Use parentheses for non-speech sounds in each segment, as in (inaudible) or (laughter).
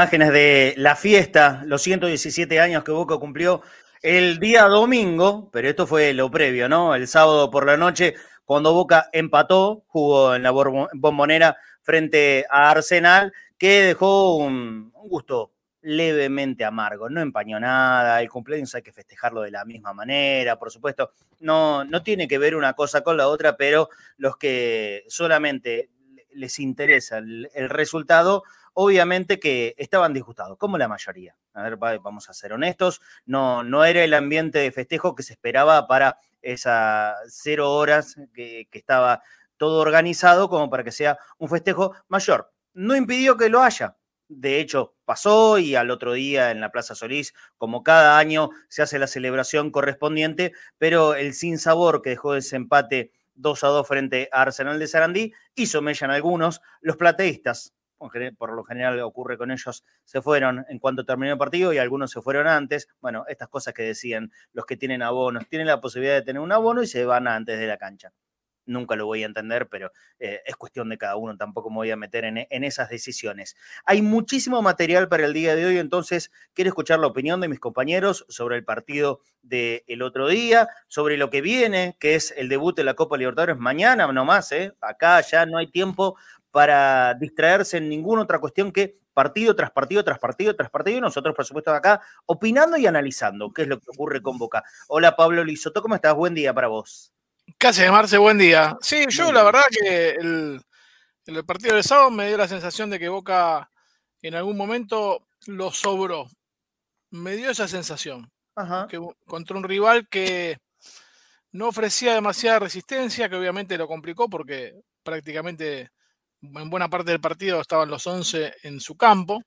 Imágenes de la fiesta, los 117 años que Boca cumplió el día domingo, pero esto fue lo previo, ¿no? El sábado por la noche, cuando Boca empató, jugó en la bombonera frente a Arsenal, que dejó un, gusto levemente amargo, no empañó nada, el cumpleaños hay que festejarlo de la misma manera, por supuesto, no, no tiene que ver una cosa con la otra, pero los que solamente les interesa el resultado, obviamente que estaban disgustados, como la mayoría. A ver, va- vamos a ser honestos, no, no era el ambiente de festejo que se esperaba para esas cero horas que, que estaba todo organizado como para que sea un festejo mayor. No impidió que lo haya. De hecho, pasó y al otro día en la Plaza Solís, como cada año, se hace la celebración correspondiente, pero el sinsabor que dejó ese empate 2 a 2 frente a Arsenal de Sarandí hizo mella en algunos. Los plateístas, por lo general ocurre con ellos, se fueron en cuanto terminó el partido y algunos se fueron antes. Bueno, estas cosas que decían los que tienen abonos, tienen la posibilidad de tener un abono y se van antes de la cancha. Nunca lo voy a entender, pero eh, es cuestión de cada uno, tampoco me voy a meter en, en esas decisiones. Hay muchísimo material para el día de hoy, entonces quiero escuchar la opinión de mis compañeros sobre el partido del otro día, sobre lo que viene, que es el debut de la Copa Libertadores mañana nomás, ¿eh? acá ya no hay tiempo para distraerse en ninguna otra cuestión que partido tras partido, tras partido, tras partido, y nosotros, por supuesto, acá opinando y analizando qué es lo que ocurre con Boca. Hola Pablo Lizoto, ¿cómo estás? Buen día para vos. ¿Qué haces, Marce? Buen día. Sí, yo la verdad que el, el partido del sábado me dio la sensación de que Boca en algún momento lo sobró. Me dio esa sensación. Ajá. Que contra un rival que no ofrecía demasiada resistencia, que obviamente lo complicó porque prácticamente en buena parte del partido estaban los 11 en su campo.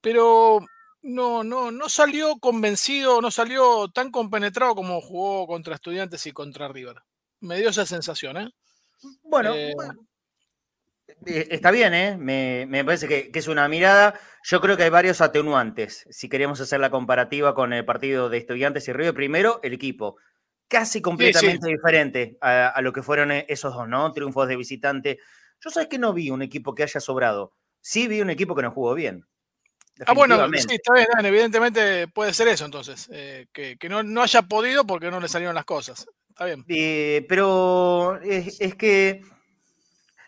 Pero no, no, no salió convencido, no salió tan compenetrado como jugó contra Estudiantes y contra River. Me dio esa sensación, ¿eh? Bueno, Eh, bueno, eh, está bien, ¿eh? Me, me parece que, que es una mirada. Yo creo que hay varios atenuantes. Si queremos hacer la comparativa con el partido de Estudiantes y River, primero, el equipo. Casi completamente diferente a, a lo que fueron eh, esos dos, ¿no? Triunfos de visitante. Yo sabes que no vi un equipo que haya sobrado. Sí vi un equipo que no jugó bien. Ah, bueno, sí, está bien, Dan, evidentemente puede ser eso entonces, eh, que, que no, no haya podido porque no le salieron las cosas. Está bien. Eh, pero es, es que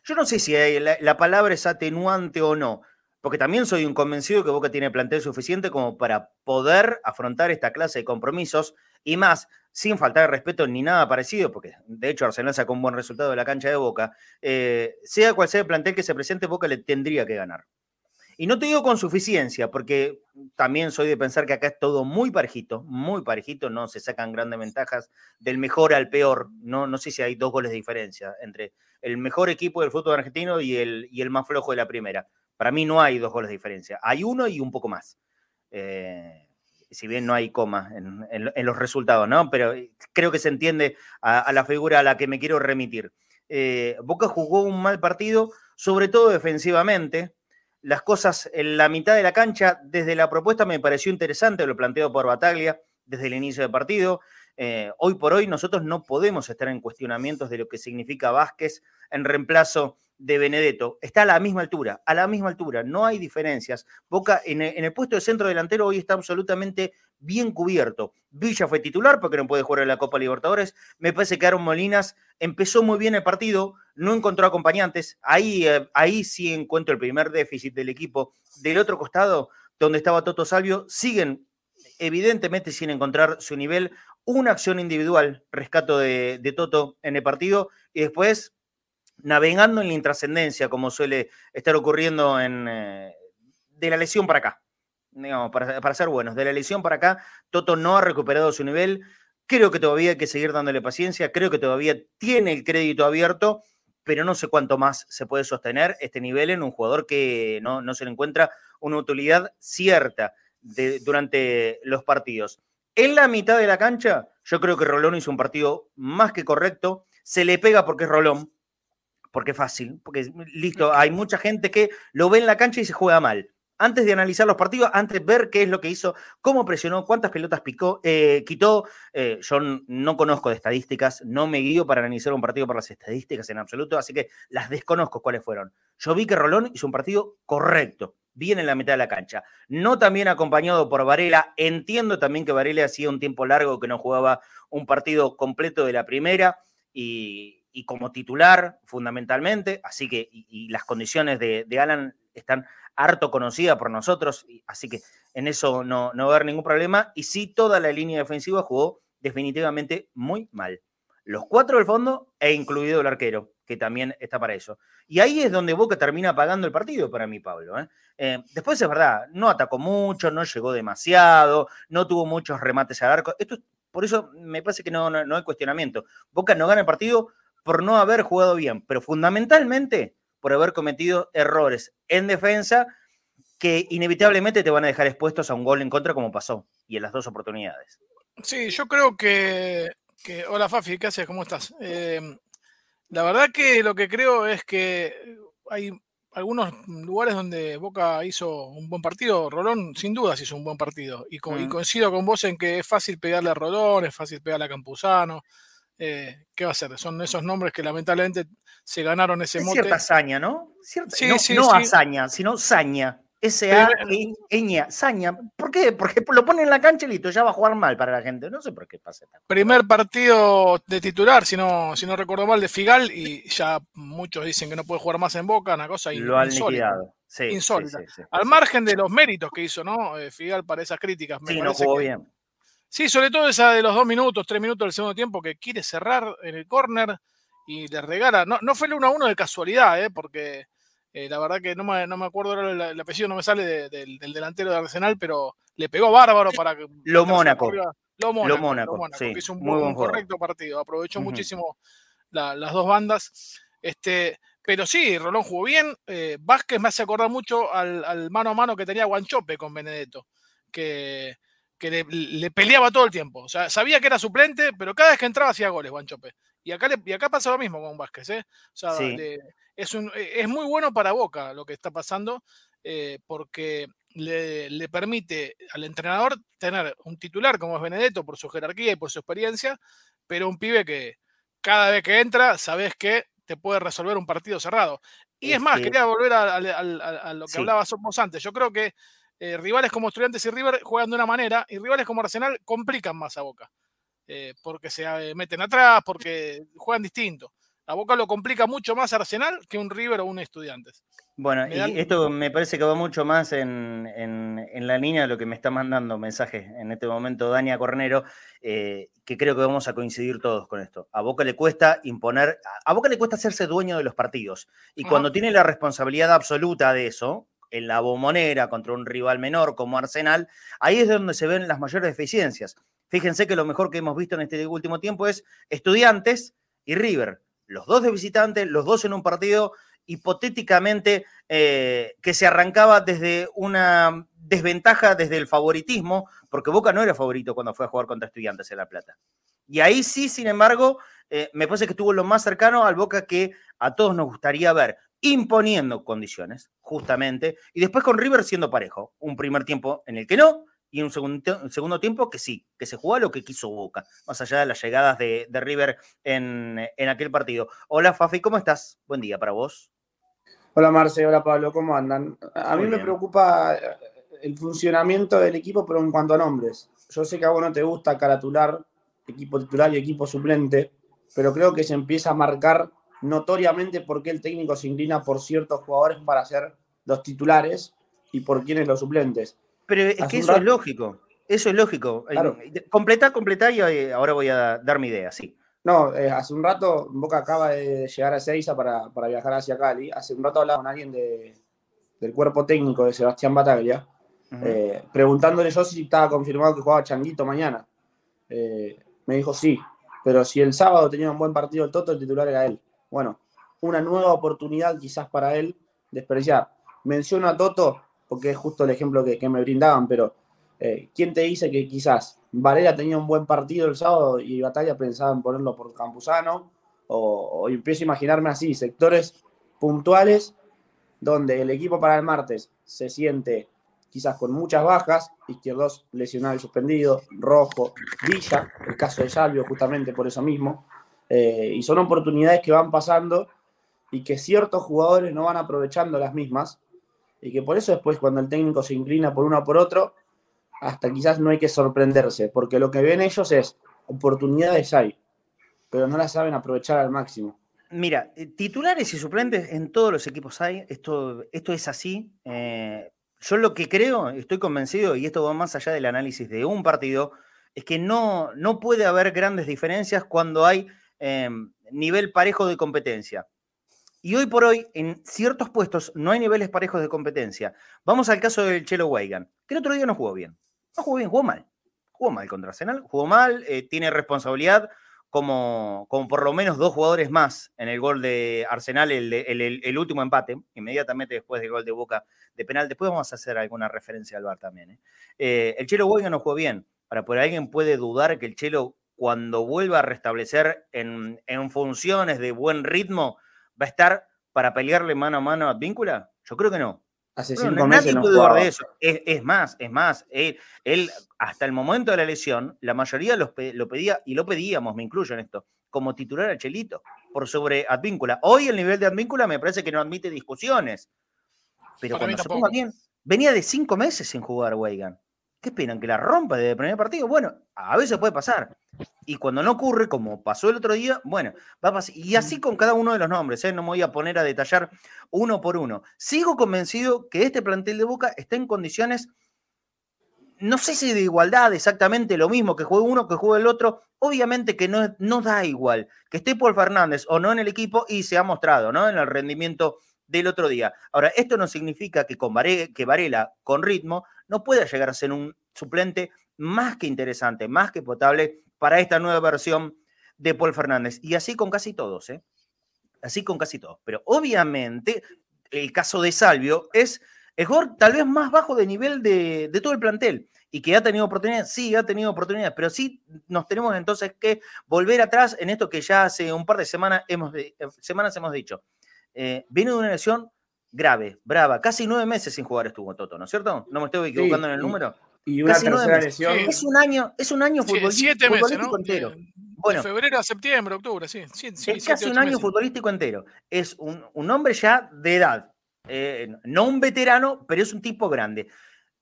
yo no sé si la, la palabra es atenuante o no, porque también soy un convencido que Boca tiene plantel suficiente como para poder afrontar esta clase de compromisos y más, sin faltar de respeto ni nada parecido, porque de hecho Arsenal sacó un buen resultado de la cancha de Boca, eh, sea cual sea el plantel que se presente, Boca le tendría que ganar. Y no te digo con suficiencia, porque también soy de pensar que acá es todo muy parejito, muy parejito, no se sacan grandes ventajas del mejor al peor. No, no sé si hay dos goles de diferencia entre el mejor equipo del fútbol argentino y el, y el más flojo de la primera. Para mí no hay dos goles de diferencia, hay uno y un poco más. Eh, si bien no hay coma en, los resultados, ¿no? Pero creo que se entiende a, a la figura a la que me quiero remitir. Eh, Boca jugó un mal partido, sobre todo defensivamente. las cosas en la mitad de la cancha. Desde la propuesta me pareció interesante lo planteado por Bataglia desde el inicio del partido. Eh, hoy por hoy nosotros no podemos estar en cuestionamientos de lo que significa Vázquez en reemplazo de Benedetto. Está a la misma altura, a la misma altura, no hay diferencias. Boca en el, puesto de centro delantero hoy está absolutamente bien cubierto. Villa fue titular porque no puede jugar en la Copa Libertadores. Me parece que Aaron Molinas empezó muy bien el partido, no encontró acompañantes. Ahí, eh, ahí sí encuentro el primer déficit del equipo. Del otro costado, donde estaba Toto Salvio, siguen evidentemente sin encontrar su nivel. Una acción individual, rescato de, Toto en el partido, y después navegando en la intrascendencia, como suele estar ocurriendo en, eh, de la lesión para acá. Digamos, para, para ser buenos, de la lesión para acá, Toto no ha recuperado su nivel. Creo que todavía hay que seguir dándole paciencia, creo que todavía tiene el crédito abierto, pero no sé cuánto más se puede sostener este nivel en un jugador que no, no se le encuentra una utilidad cierta durante los partidos. En la mitad de la cancha, yo creo que Rolón hizo un partido más que correcto. Se le pega porque es Rolón, porque es fácil, porque listo, hay mucha gente que lo ve en la cancha y se juega mal. Antes de analizar los partidos, antes de ver qué es lo que hizo, cómo presionó, cuántas pelotas picó, eh, quitó. Eh, yo no conozco de estadísticas, no me guío para analizar un partido por las estadísticas en absoluto, así que las desconozco cuáles fueron. Yo vi que Rolón hizo un partido correcto, bien en la mitad de la cancha. No también acompañado por Varela. Entiendo también que Varela hacía un tiempo largo que no jugaba un partido completo de la primera y, como titular fundamentalmente, así que y, las condiciones de, de, Alan están harto conocidas por nosotros, así que en eso no, no va a haber ningún problema, y sí toda la línea defensiva jugó definitivamente muy mal. Los cuatro del fondo e incluido el arquero, que también está para eso. Y ahí es donde Boca termina pagando el partido para mí, Pablo. ¿eh? Eh, después es verdad, no atacó mucho, no llegó demasiado, no tuvo muchos remates al arco. Esto, por eso me parece que no, no, no hay cuestionamiento. Boca no gana el partido por no haber jugado bien, pero fundamentalmente por haber cometido errores en defensa que inevitablemente te van a dejar expuestos a un gol en contra como pasó y en las dos oportunidades. Sí, yo creo que, hola Fafi, ¿qué haces? ¿Cómo estás? Eh, la verdad que lo que creo es que hay algunos lugares donde Boca hizo un buen partido. Rolón, sin dudas, hizo un buen partido. Y, con, mm. y coincido con vos en que es fácil pegarle a Rolón, es fácil pegarle a Campuzano. Eh, ¿Qué va a ser? Son esos nombres que lamentablemente se ganaron ese es mote. Cierta hazaña, ¿no? Cierta, Sí, no, sí, no sí. hazaña, sino saña. S.A. Eña, saña. ¿Por qué? Porque lo ponen en la cancha y listo, ya va a jugar mal para la gente. No sé por qué pasa. Primer partido de titular, si no, si no recuerdo mal, de Figal, y ya muchos dicen que no puede jugar más en Boca, una cosa Lo han insólita. liquidado. Sí, Insólita. sí, sí, Al margen de los méritos que hizo, ¿no? Eh, Figal para esas críticas. Me Sí, no jugó que- bien. Sí, sobre todo esa de los dos minutos, tres minutos del segundo tiempo, que quiere cerrar en el córner y le regala. No, no fue el 1 a 1 de casualidad, ¿eh? porque eh, la verdad que no me, no me acuerdo el, el apellido, no me sale de- del, del delantero de Arsenal, pero le pegó bárbaro para que. (laughs) Lo Mónaco. Lo Mónaco. Sí, que hizo un, muy buen- un correcto partido. Aprovechó muchísimo la- las dos bandas. Este, pero sí, Rolón jugó bien. Eh, Vázquez me hace acordar mucho al, al mano a mano que tenía Guanchope con Benedetto, que, que le, le peleaba todo el tiempo. O sea, sabía que era suplente, pero cada vez que entraba hacía goles Guanchope. Y acá, le- y acá pasa lo mismo con Vázquez. ¿eh? O sea, Sí. le- es, un- eh, es muy bueno para Boca lo que está pasando, eh, porque le, le permite al entrenador tener un titular como es Benedetto por su jerarquía y por su experiencia, pero un pibe que cada vez que entra sabes que te puede resolver un partido cerrado. Y es, Es más, que- quería volver a, a- a- a lo que Sí. hablabas vos antes. Yo creo que eh, rivales como Estudiantes y River juegan de una manera y rivales como Arsenal complican más a Boca. Eh, porque se eh, meten atrás, porque juegan distinto. A Boca lo complica mucho más Arsenal que un River o un Estudiantes. Bueno, y dan- esto me parece que va mucho más en, en- en la línea de lo que me está mandando mensaje en este momento Dania Cornero, eh, que creo que vamos a coincidir todos con esto. A Boca le cuesta imponer, a Boca le cuesta hacerse dueño de los partidos. Y Ajá. cuando tiene la responsabilidad absoluta de eso, en la bombonera contra un rival menor como Arsenal, ahí es donde se ven las mayores deficiencias. Fíjense que lo mejor que hemos visto en este último tiempo es Estudiantes y River. Los dos de visitante, los dos en un partido hipotéticamente eh, que se arrancaba desde una desventaja, desde el favoritismo, porque Boca no era favorito cuando fue a jugar contra Estudiantes en La Plata. Y ahí sí, sin embargo, eh, me parece que estuvo lo más cercano al Boca que a todos nos gustaría ver. imponiendo condiciones, justamente, y después con River siendo parejo. Un primer tiempo en el que no, y un segundo, un segundo tiempo que sí, que se jugó a lo que quiso Boca, más allá de las llegadas de, de River en, en, aquel partido. Hola Fafi, ¿cómo estás? Buen día para vos. Hola Marce, hola Pablo, ¿cómo andan? A Muy mí bien. me preocupa el funcionamiento del equipo, pero en cuanto a nombres. Yo sé que a vos no te gusta caratular equipo titular y equipo suplente, pero creo que se empieza a marcar notoriamente por qué el técnico se inclina por ciertos jugadores para ser los titulares y por quiénes los suplentes. Pero es que eso rato... es lógico, eso es lógico. Claro. Completá, completá y ahora voy a dar mi idea, sí. No, eh, hace un rato Boca acaba de llegar a Seiza para, para, viajar hacia Cali. Hace un rato hablaba con alguien de, del cuerpo técnico de Sebastián Bataglia, uh -huh. eh, preguntándole yo si estaba confirmado que jugaba Changuito mañana. Eh, me dijo sí, pero si el sábado tenía un buen partido el Toto, el titular era él. Bueno, una nueva oportunidad quizás para él despreciar. Menciono a Toto porque es justo el ejemplo que, me brindaban, pero eh, ¿quién te dice que quizás Varela tenía un buen partido el sábado y Batalla pensaba en ponerlo por Campuzano? O, o empiezo a imaginarme así, sectores puntuales donde el equipo para el martes se siente quizás con muchas bajas, Izquierdos lesionado y suspendido, Rojo, Villa, el caso de Salvio justamente por eso mismo, eh, y son oportunidades que van pasando y que ciertos jugadores no van aprovechando las mismas, y que por eso después cuando el técnico se inclina por uno o por otro, hasta quizás no hay que sorprenderse, porque lo que ven ellos es oportunidades hay, pero no las saben aprovechar al máximo. Mira, eh, titulares y suplentes en todos los equipos hay, esto, esto es así. Eh, yo lo que creo, estoy convencido, y esto va más allá del análisis de un partido, es que no, no puede haber grandes diferencias cuando hay eh, nivel parejo de competencia. Y hoy por hoy, en ciertos puestos, no hay niveles parejos de competencia. Vamos al caso del Chelo Weigan, que el otro día no jugó bien. No jugó bien, jugó mal. Jugó mal contra Arsenal, jugó mal, eh, tiene responsabilidad como, como, por lo menos dos jugadores más en el gol de Arsenal, el, el, último empate, inmediatamente después del gol de Boca de penal. Después vamos a hacer alguna referencia al VAR también. ¿eh? Eh, el Chelo Weigan no jugó bien. Para por alguien puede dudar que el Chelo, cuando vuelva a restablecer en, en funciones de buen ritmo, va a estar para pelearle mano a mano a Advíncula? Yo creo que no. Hace cinco no, meses no dudar de eso. Es, es, más, es más. Él, él, hasta el momento de la lesión, la mayoría los, lo pedía, y lo pedíamos, me incluyo en esto, como titular a Chelito, por sobre Advíncula. Hoy el nivel de Advíncula me parece que no admite discusiones. Pero Para cuando se ponga bien, venía de cinco meses sin jugar Weigan. ¿Qué esperan? ¿Que la rompa desde el primer partido? Bueno, a veces puede pasar. Y cuando no ocurre, como pasó el otro día, bueno, va a pasar. Y así con cada uno de los nombres, ¿eh? no me voy a poner a detallar uno por uno. Sigo convencido que este plantel de Boca está en condiciones, no sé si de igualdad, exactamente lo mismo, que juegue uno, que juegue el otro. Obviamente que no, no da igual que esté Paul Fernández o no en el equipo y se ha mostrado, ¿no? En el rendimiento del otro día. Ahora, esto no significa que, con que Varela con ritmo no pueda llegar a ser un suplente más que interesante, más que potable para esta nueva versión de Paul Fernández. Y así con casi todos, ¿eh? Así con casi todos. Pero obviamente el caso de Salvio es el tal vez más bajo de nivel de, todo el plantel y que ha tenido oportunidades, sí, ha tenido oportunidades, pero sí nos tenemos entonces que volver atrás en esto que ya hace un par de semanas hemos, semanas hemos dicho. Eh, viene de una lesión grave, brava. Casi nueve meses sin jugar estuvo Toto, ¿no es cierto? ¿No me estoy equivocando sí, en el número? Y una Casi tercera lesión. Es un año, es un año futbolístico, siete meses, ¿no? entero. De, bueno, de febrero a septiembre, octubre, sí. sí, sí es casi un año meses. futbolístico entero. Es un, un, hombre ya de edad. Eh, no un veterano, pero es un tipo grande.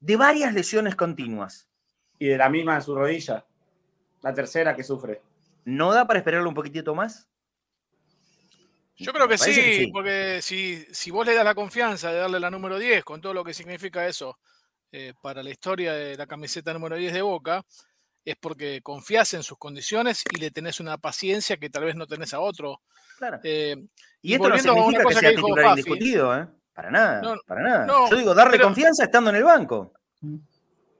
De varias lesiones continuas. Y de la misma en su rodilla. La tercera que sufre. ¿No da para esperarlo un poquitito más? Yo creo que sí, que sí, porque si, si vos le das la confianza de darle la número 10, con todo lo que significa eso eh, para la historia de la camiseta número 10 de Boca, es porque confías en sus condiciones y le tenés una paciencia que tal vez no tenés a otro. Claro. Eh, y, y, esto no significa que sea que titular Buffy, indiscutido, ¿eh? Para nada, no, para nada. No, Yo digo, darle pero, confianza estando en el banco.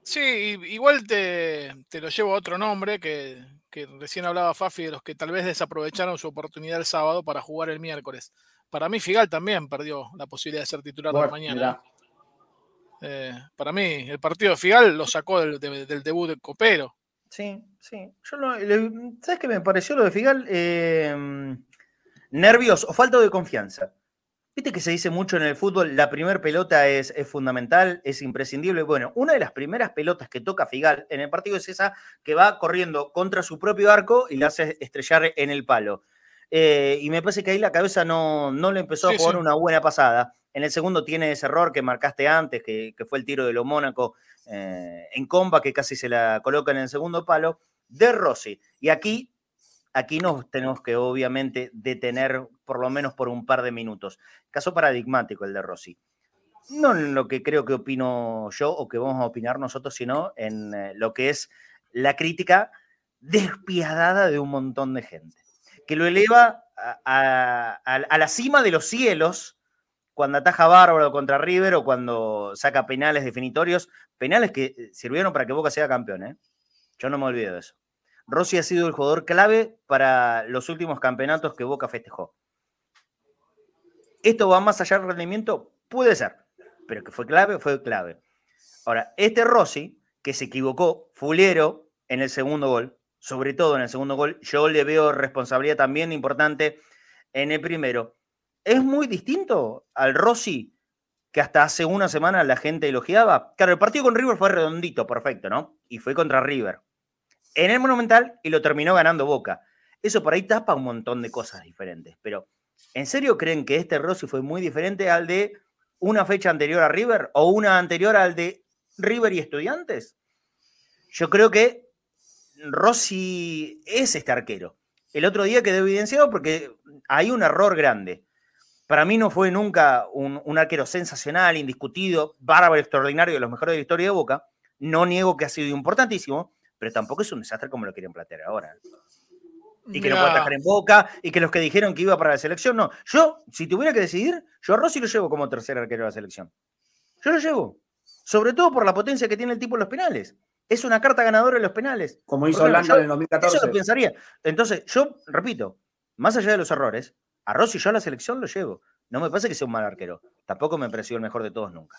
Sí, igual te, te lo llevo a otro nombre que, que recién hablaba Fafi de los que tal vez desaprovecharon su oportunidad el sábado para jugar el miércoles. Para mí, Figal también perdió la posibilidad de ser titular bueno, de mañana. Eh, para mí, el partido de Figal lo sacó del, del, del debut de Copero. Sí, sí. Yo no, ¿Sabes qué me pareció lo de Figal? Eh, nervios o falta de confianza. Viste que se dice mucho en el fútbol, la primera pelota es, es, fundamental, es imprescindible. Bueno, una de las primeras pelotas que toca Figal en el partido es esa que va corriendo contra su propio arco y la hace estrellar en el palo. Eh, y me parece que ahí la cabeza no, no le empezó a jugar una buena pasada. En el segundo tiene ese error que marcaste antes, que, que fue el tiro de lo Mónaco eh, en comba, que casi se la coloca en el segundo palo, de Rossi. Y aquí aquí nos tenemos que obviamente detener por lo menos por un par de minutos. Caso paradigmático el de Rossi. No en lo que creo que opino yo o que vamos a opinar nosotros, sino en eh, lo que es la crítica despiadada de un montón de gente, que lo eleva a, la cima de los cielos cuando ataja Bárbaro contra River o cuando saca penales definitorios, penales que eh, sirvieron para que Boca sea campeón. ¿eh? Yo no me olvido de eso. Rossi ha sido el jugador clave para los últimos campeonatos que Boca festejó. ¿Esto va más allá del rendimiento? Puede ser, pero que fue clave, fue clave. Ahora, este Rossi, que se equivocó, fulero en el segundo gol, sobre todo en el segundo gol, yo le veo responsabilidad también importante en el primero. Es muy distinto al Rossi que hasta hace una semana la gente elogiaba. Claro, el partido con River fue redondito, perfecto, ¿no? Y fue contra River en el Monumental y lo terminó ganando Boca. Eso por ahí tapa un montón de cosas diferentes. Pero, ¿en serio creen que este Rossi fue muy diferente al de una fecha anterior a River o una anterior al de River y Estudiantes? Yo creo que Rossi es este arquero. El otro día quedó evidenciado porque hay un error grande. Para mí no fue nunca un, arquero sensacional, indiscutido, bárbaro, extraordinario, de los mejores de la historia de Boca. No niego que ha sido importantísimo, pero tampoco es un desastre como lo quieren plantear ahora. Y que no puede atajar en boca, y que los que dijeron que iba para la selección, no. Yo, si tuviera que decidir, yo a Rossi lo llevo como tercer arquero de la selección. Yo lo llevo. Sobre todo por la potencia que tiene el tipo en los penales. Es una carta ganadora en los penales. Como hizo Holanda en el 2014. Eso lo pensaría. Entonces, yo, repito, más allá de los errores, a Rossi yo a la selección lo llevo. No me parece que sea un mal arquero. Tampoco me pareció el mejor de todos nunca.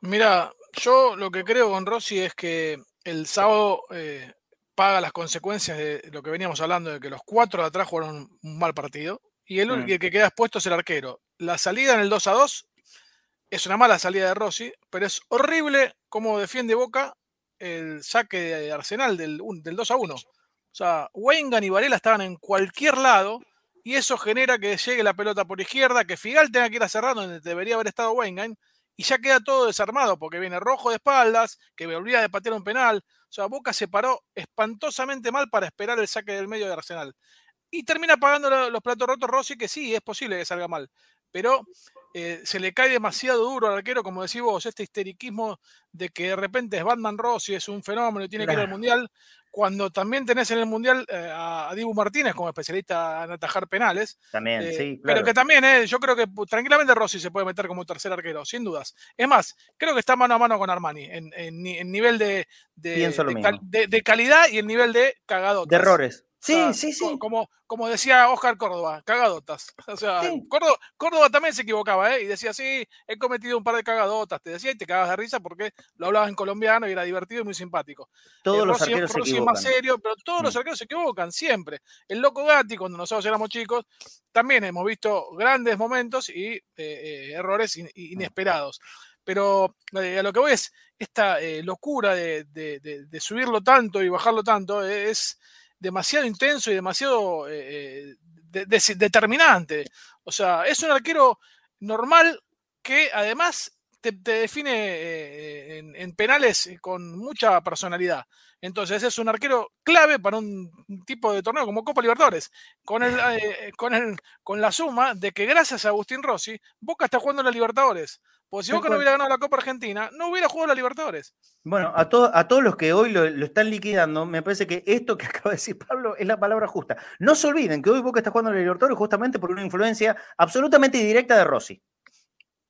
Mira, yo lo que creo con Rossi es que el sábado eh, paga las consecuencias de lo que veníamos hablando, de que los cuatro de atrás jugaron un mal partido. Y el, mm. que queda expuesto es el arquero. La salida en el 2 a 2 es una mala salida de Rossi, pero es horrible cómo defiende Boca el saque de Arsenal del, del 2 a 1. O sea, Wengan y Varela estaban en cualquier lado y eso genera que llegue la pelota por izquierda, que Figal tenga que ir a cerrar donde debería haber estado Wengan y ya queda todo desarmado porque viene rojo de espaldas, que me olvida de patear un penal. O sea, Boca se paró espantosamente mal para esperar el saque del medio de Arsenal. Y termina pagando los platos rotos Rossi, que sí, es posible que salga mal. Pero eh, se le cae demasiado duro al arquero, como decís vos, este histeriquismo de que de repente es Batman Rossi, es un fenómeno y tiene que ir al Mundial cuando también tenés en el Mundial eh, a, Dibu Martínez como especialista en atajar penales. También, eh, sí. Pero que también, eh, yo creo que tranquilamente Rossi se puede meter como tercer arquero, sin dudas. Es más, creo que está mano a mano con Armani en, nivel de, de, calidad y en nivel de cagado. De errores. Sí, sí, sí. Como, como decía Oscar Córdoba, cagadotas. O sea, Córdoba, también se equivocaba, ¿eh? Y decía, sí, he cometido un par de cagadotas. Te decía y te cagabas de risa porque lo hablabas en colombiano y era divertido y muy simpático. Todos los arqueros se equivocan. más serio, pero todos los mm. arqueros se equivocan, siempre. El Loco Gatti, cuando nosotros éramos chicos, también hemos visto grandes momentos y eh, eh, errores inesperados. Pero a lo que voy es, esta locura de, de subirlo tanto y bajarlo tanto es demasiado intenso y demasiado eh, eh, determinante. O sea, es un arquero normal que además te, define eh, en, penales con mucha personalidad. Entonces es un arquero clave para un tipo de torneo como Copa Libertadores, con, el, con, el, con la suma de que gracias a Agustín Rossi, Boca está jugando en la Libertadores. Porque si Boca no hubiera ganado la Copa Argentina, no hubiera jugado la Libertadores. Bueno, a, a todos los que hoy lo, están liquidando, me parece que esto que (laughs) acaba de decir Pablo es la palabra justa. No se olviden que hoy Boca está jugando la Libertadores justamente por una influencia absolutamente directa de Rossi.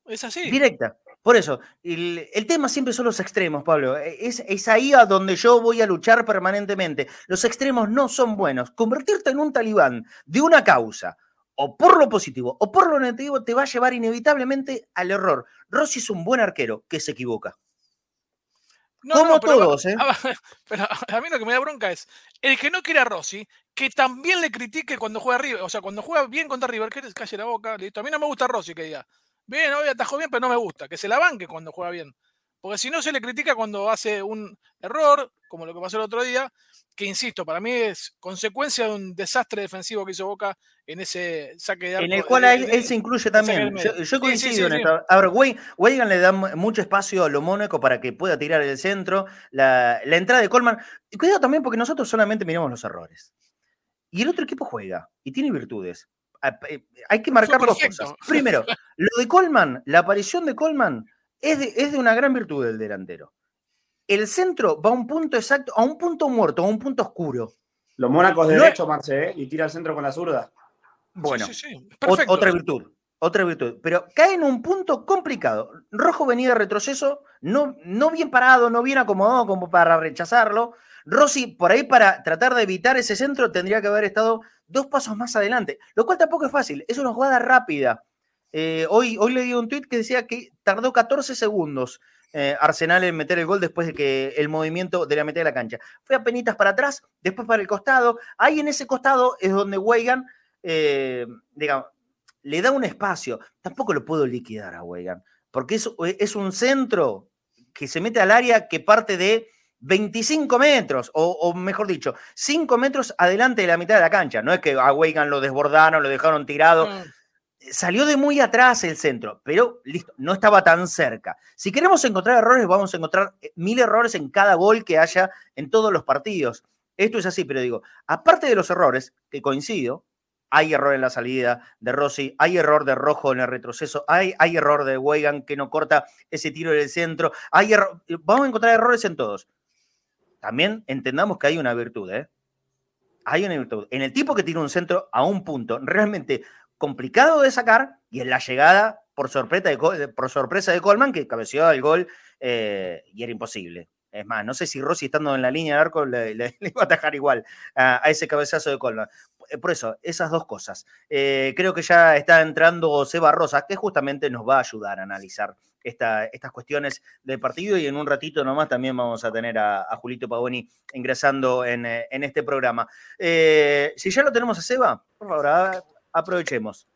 Es así. Directa. Por eso, el, tema siempre son los extremos, Pablo. Es, es, ahí a donde yo voy a luchar permanentemente. Los extremos no son buenos. Convertirte en un talibán de una causa o por lo positivo o por lo negativo te va a llevar inevitablemente al error. Rossi es un buen arquero que se equivoca. Como todos, ¿eh? (laughs) Pero a mí lo que me da bronca es el que no quiere a Rossi, que también le critique cuando juega River, o sea, cuando juega bien contra River, que calle la boca, listo. A mí no me gusta Rossi que diga. bien, hoy atajó bien, pero no me gusta. Que se la banque cuando juega bien. Porque si no se le critica cuando hace un error, como lo que pasó el otro día, que insisto, para mí es consecuencia de un desastre defensivo que hizo Boca en ese saque de arco. En el cual él, se incluye también. Yo, coincido en esto. A ver, Weigan le da mucho espacio a lo Mónaco para que pueda tirar el centro, la, entrada de Colman. Y cuidado también porque nosotros solamente miramos los errores. Y el otro equipo juega y tiene virtudes. Eh, hay que marcar dos cosas. Primero, (laughs) lo de Colman, la aparición de Colman es de, es de una gran virtud del delantero el centro va a un punto exacto, a un punto muerto, a un punto oscuro. Los Mónacos de derecho, Marce, ¿eh? y tira el centro con la zurda. Bueno, otra virtud, otra virtud. Pero cae en un punto complicado. Rojo venía de retroceso, no, no bien parado, no bien acomodado como para rechazarlo. Rossi, por ahí para tratar de evitar ese centro, tendría que haber estado dos pasos más adelante, lo cual tampoco es fácil. Es una jugada rápida. Eh, hoy, hoy le di un tweet que decía que tardó 14 segundos eh, Arsenal en meter el gol después de que el movimiento de la mitad de la cancha. Fue a penitas para atrás, después para el costado. Ahí en ese costado es donde Weigan, eh, digamos, le da un espacio. Tampoco lo puedo liquidar a Weigan, porque es, es un centro que se mete al área que parte de 25 metros, o, mejor dicho, 5 metros adelante de la mitad de la cancha. No es que a Weigan lo desbordaron, lo dejaron tirado. Mm salió de muy atrás el centro, pero listo, no estaba tan cerca. Si queremos encontrar errores, vamos a encontrar eh, mil errores en cada gol que haya en todos los partidos. Esto es así, pero digo, aparte de los errores, que coincido, hay error en la salida de Rossi, hay error de Rojo en el retroceso, hay, hay error de Weigan que no corta ese tiro del centro, hay vamos a encontrar errores en todos. También entendamos que hay una virtud, ¿eh? Hay una virtud. En el tipo que tiene un centro a un punto, realmente complicado de sacar y en la llegada por sorpresa de, por sorpresa de Coleman que cabeceó el gol eh, y era imposible. Es más, no sé si Rossi estando en la línea de arco le, (laughs) iba a atajar igual a, ese cabezazo de Coleman. Eh, por eso, esas dos cosas. Eh, creo que ya está entrando Seba Rosa, que justamente nos va a ayudar a analizar estas cuestiones del partido y en un ratito nomás también vamos a tener a, Julito Pavoni ingresando en, en este programa. si ya lo tenemos a Seba, por favor, aprovechemos,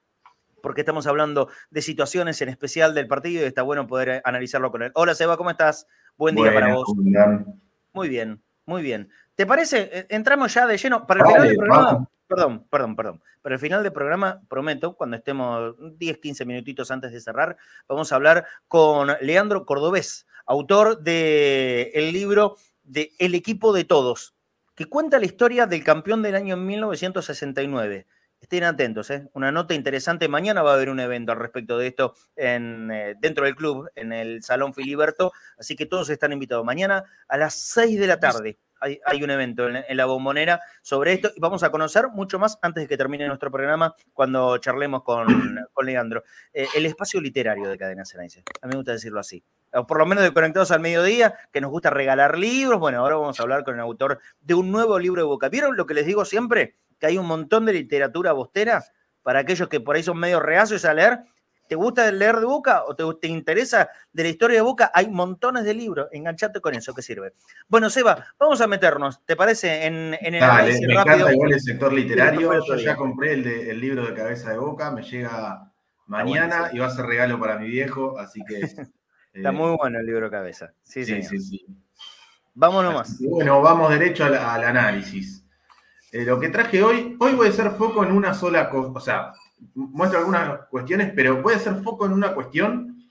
porque estamos hablando de situaciones en especial del partido y está bueno poder analizarlo con él. Hola Seba, ¿cómo estás? Buen día para vos. Muy bien, muy bien. ¿Te parece? Eh, entramos ya de lleno. Para el final del programa, perdón, perdón, perdón. Para el final del programa, prometo, cuando estemos 10, 15 minutitos antes de cerrar, vamos a hablar con Leandro Cordobés, autor del el libro de El equipo de todos, que cuenta la historia del campeón del año 1969 Estén atentos, ¿eh? una nota interesante. Mañana va a haber un evento al respecto de esto en, eh, dentro del club, en el Salón Filiberto. Así que todos están invitados. Mañana a las 6 de la tarde hay, un evento en, la bombonera sobre esto y vamos a conocer mucho más antes de que termine nuestro programa cuando charlemos con, con Leandro. Eh, el espacio literario de Cadena Cenaice. A mí me gusta decirlo así. O por lo menos de Conectados al Mediodía, que nos gusta regalar libros. Bueno, ahora vamos a hablar con el autor de un nuevo libro de Boca. ¿Vieron lo que les digo siempre? Que hay un montón de literatura bostera para aquellos que por ahí son medio reacios a leer. ¿Te gusta leer de Boca o te, interesa de la historia de Boca? Hay montones de libros. Enganchate con eso, que sirve. Bueno, Seba, vamos a meternos, ¿te parece? En, en el Dale, me encanta igual el sector literario. Yo ya compré el, libro de cabeza de Boca, me llega mañana y va a ser regalo para mi viejo, así que. (laughs) Está muy bueno el libro de cabeza. Sí, sí, sí. más. Bueno, vamos derecho al análisis. Eh, lo que traje hoy, hoy voy a hacer foco en una sola cosa, o sea, muestro algunas cuestiones, pero voy a hacer foco en una cuestión,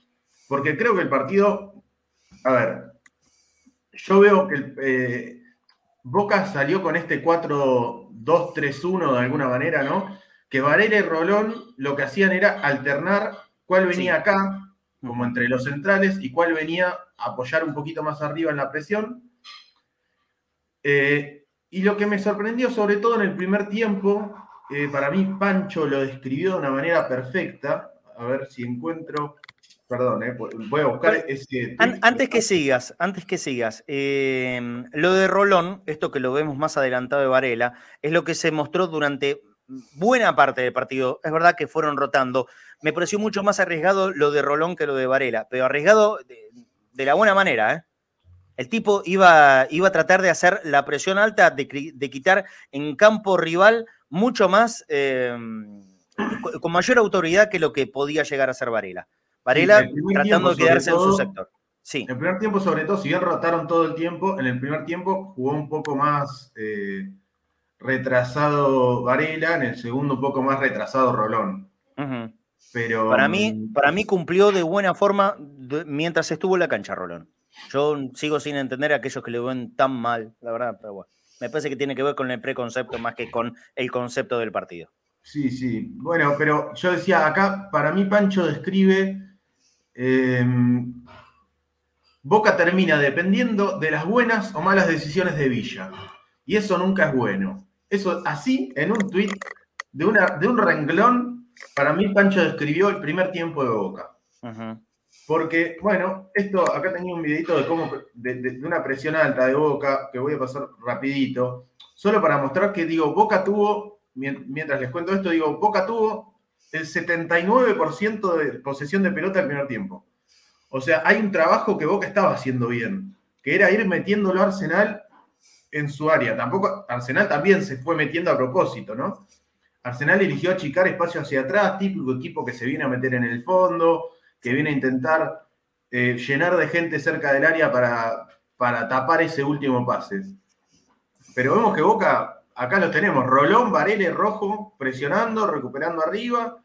porque creo que el partido, a ver, yo veo que eh, Boca salió con este 4-2-3-1 de alguna manera, ¿no? Que Varela y Rolón lo que hacían era alternar cuál venía acá, como entre los centrales, y cuál venía a apoyar un poquito más arriba en la presión. Eh, y lo que me sorprendió, sobre todo en el primer tiempo, eh, para mí Pancho lo describió de una manera perfecta. A ver si encuentro. Perdón, eh, voy a buscar ese. antes que sigas, antes que sigas, em, lo de Rolón, esto que lo vemos más adelantado de Varela, es lo que se mostró durante buena parte del partido. Es verdad que fueron rotando. Me pareció mucho más arriesgado lo de Rolón que lo de Varela, pero arriesgado de, de la buena manera, ¿eh? El tipo iba, iba a tratar de hacer la presión alta, de, quitar en campo rival mucho más, em, con mayor autoridad que lo que podía llegar a ser Varela. Varela tratando de quedarse en su sector. Sí, En el primer tiempo, sobre todo, si bien rotaron todo el tiempo, en el primer tiempo jugó un poco más eh, retrasado Varela, en el segundo un poco más retrasado Rolón. Pero Para mí, mm, para mí cumplió de buena forma de- mientras estuvo en la cancha, Rolón. Yo sigo sin entender a aquellos que le ven tan mal, la verdad, pero bueno. Me parece que tiene que ver con el preconcepto más que con el concepto del partido. Sí, sí. Bueno, pero yo decía, acá para mí Pancho describe, eh, Boca termina dependiendo de las buenas o malas decisiones de Villa. Y eso nunca es bueno. Eso así, en un tuit de, una, de un renglón, para mí Pancho describió el primer tiempo de Boca. Ujú. Porque, bueno, esto, acá tenía un videito de cómo, de, de- una presión alta de Boca, que voy a pasar rapidito, solo para mostrar que, digo, Boca tuvo, mien- mientras les cuento esto, digo, Boca tuvo el 79% de posesión de pelota el primer tiempo. O sea, hay un trabajo que Boca estaba haciendo bien, que era ir metiéndolo a Arsenal en su área. Tampoco, Arsenal también se fue metiendo a propósito, ¿no? Arsenal eligió achicar espacio hacia atrás, típico equipo que se viene a meter en el fondo, que viene a intentar eh, llenar de gente cerca del área para, para tapar ese último pase. Pero vemos que Boca, acá lo tenemos, Rolón, Varela y Rojo presionando, recuperando arriba.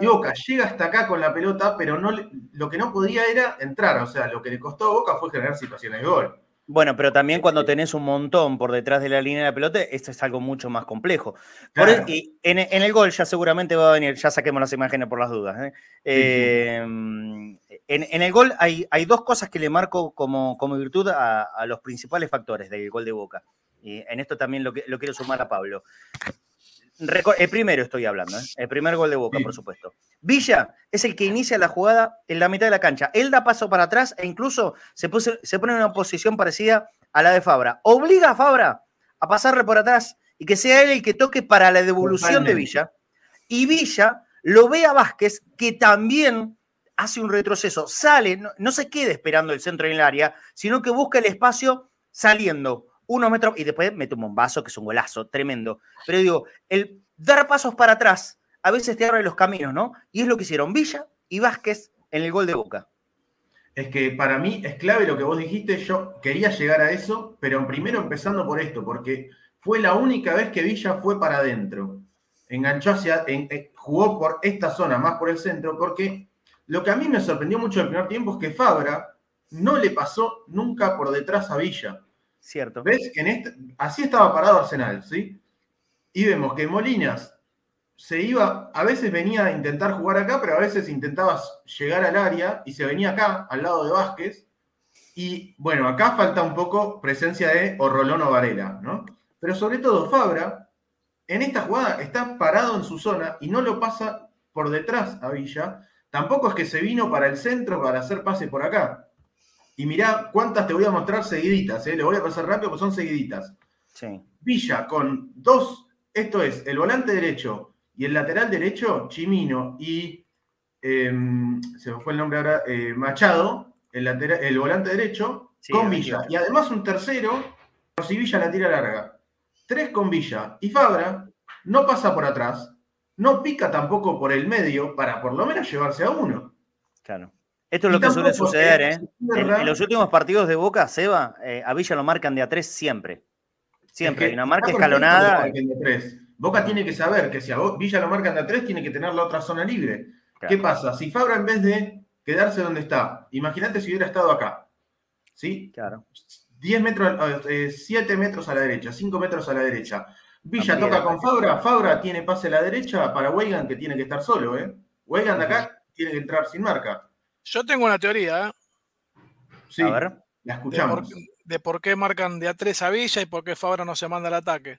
Y Boca llega hasta acá con la pelota, pero no lo que no podía era entrar. O sea, lo que le costó a Boca fue generar situaciones de gol. Bueno, pero también cuando tenés un montón por detrás de la línea de la pelota, esto es algo mucho más complejo. Por Claro. e- y en, en el gol ya seguramente va a venir, ya saquemos las imágenes por las dudas. ¿eh? Eh, en, en el gol hay, hay dos cosas que le marco como, como virtud a, a los principales factores del gol de Boca. Y en esto también lo, que- lo quiero sumar a Pablo. El primero estoy hablando, ¿eh? el primer gol de Boca, Sí. por supuesto. Villa es el que inicia la jugada en la mitad de la cancha. Él da paso para atrás e incluso se, puso- se pone en una posición parecida a la de Fabra. Obliga a Fabra a pasarle por atrás y que sea él el que toque para la devolución de. Villa. Y Villa lo ve a Vázquez, que también hace un retroceso. Sale, no, no se queda esperando el centro en el área, sino que busca el espacio saliendo unos metros y después mete un bombazo, que es un golazo, tremendo. Pero digo, el dar pasos para atrás a veces te abre los caminos, ¿no? Y es lo que hicieron Villa y Vázquez en el gol de Boca. Es que para mí es clave lo que vos dijiste. Yo quería llegar a eso, pero primero empezando por esto, porque fue la única vez que Villa fue para adentro. Enganchó hacia. eh, jugó por esta zona, más por el centro, porque lo que a mí me sorprendió mucho del primer tiempo es que Fabra no le pasó nunca por detrás a Villa. ¿Cierto? ¿Ves? En este, así estaba parado Arsenal, ¿sí? Y vemos que Molinas se iba, a veces venía a intentar jugar acá, pero a veces intentaba llegar al área y se venía acá, al lado de Vázquez. Y bueno, acá falta un poco presencia de o Rolón o Varela, ¿no? Pero sobre todo Fabra, en esta jugada está parado en su zona y no lo pasa por detrás a Villa. Tampoco es que se vino para el centro para hacer pase por acá. Y mirá cuántas te voy a mostrar seguiditas, ¿eh? Le voy a pasar rápido, porque son seguiditas. Sí. Villa con dos, esto es el volante derecho y el lateral derecho, Chimino y em, se me fue el nombre ahora, eh, Machado, el, lateral, el volante derecho, Sí, con Villa. va. Y además un tercero, por si Villa la tira larga. Tres con Villa. Y Fabra no pasa por atrás, no pica tampoco por el medio para por lo menos llevarse a uno. Claro. Esto es lo que suele tampoco suceder, ¿eh? En, los últimos partidos de Boca, Seba, eh, a Villa lo marcan de a tres siempre. Siempre. Es que Hay una marca escalonada. Boca tiene que saber que si a Villa lo marcan de a tres, tiene que tener la otra zona libre. Claro. ¿Qué pasa? Si Fabra en vez de quedarse donde está, imagínate si hubiera estado acá, ¿sí? Claro. 10 metros, 7 metros a la derecha, 5 metros a la derecha. Villa Amplía toca con Fabra, Fabra tiene pase a la derecha para Weigan que tiene que estar solo, ¿eh? Weigan de acá tiene que entrar sin marca. Yo tengo una teoría ¿eh? Sí, A ver. la de, por, escuchamos. de por qué marcan de a tres a Villa y por qué Fabra no se manda al ataque.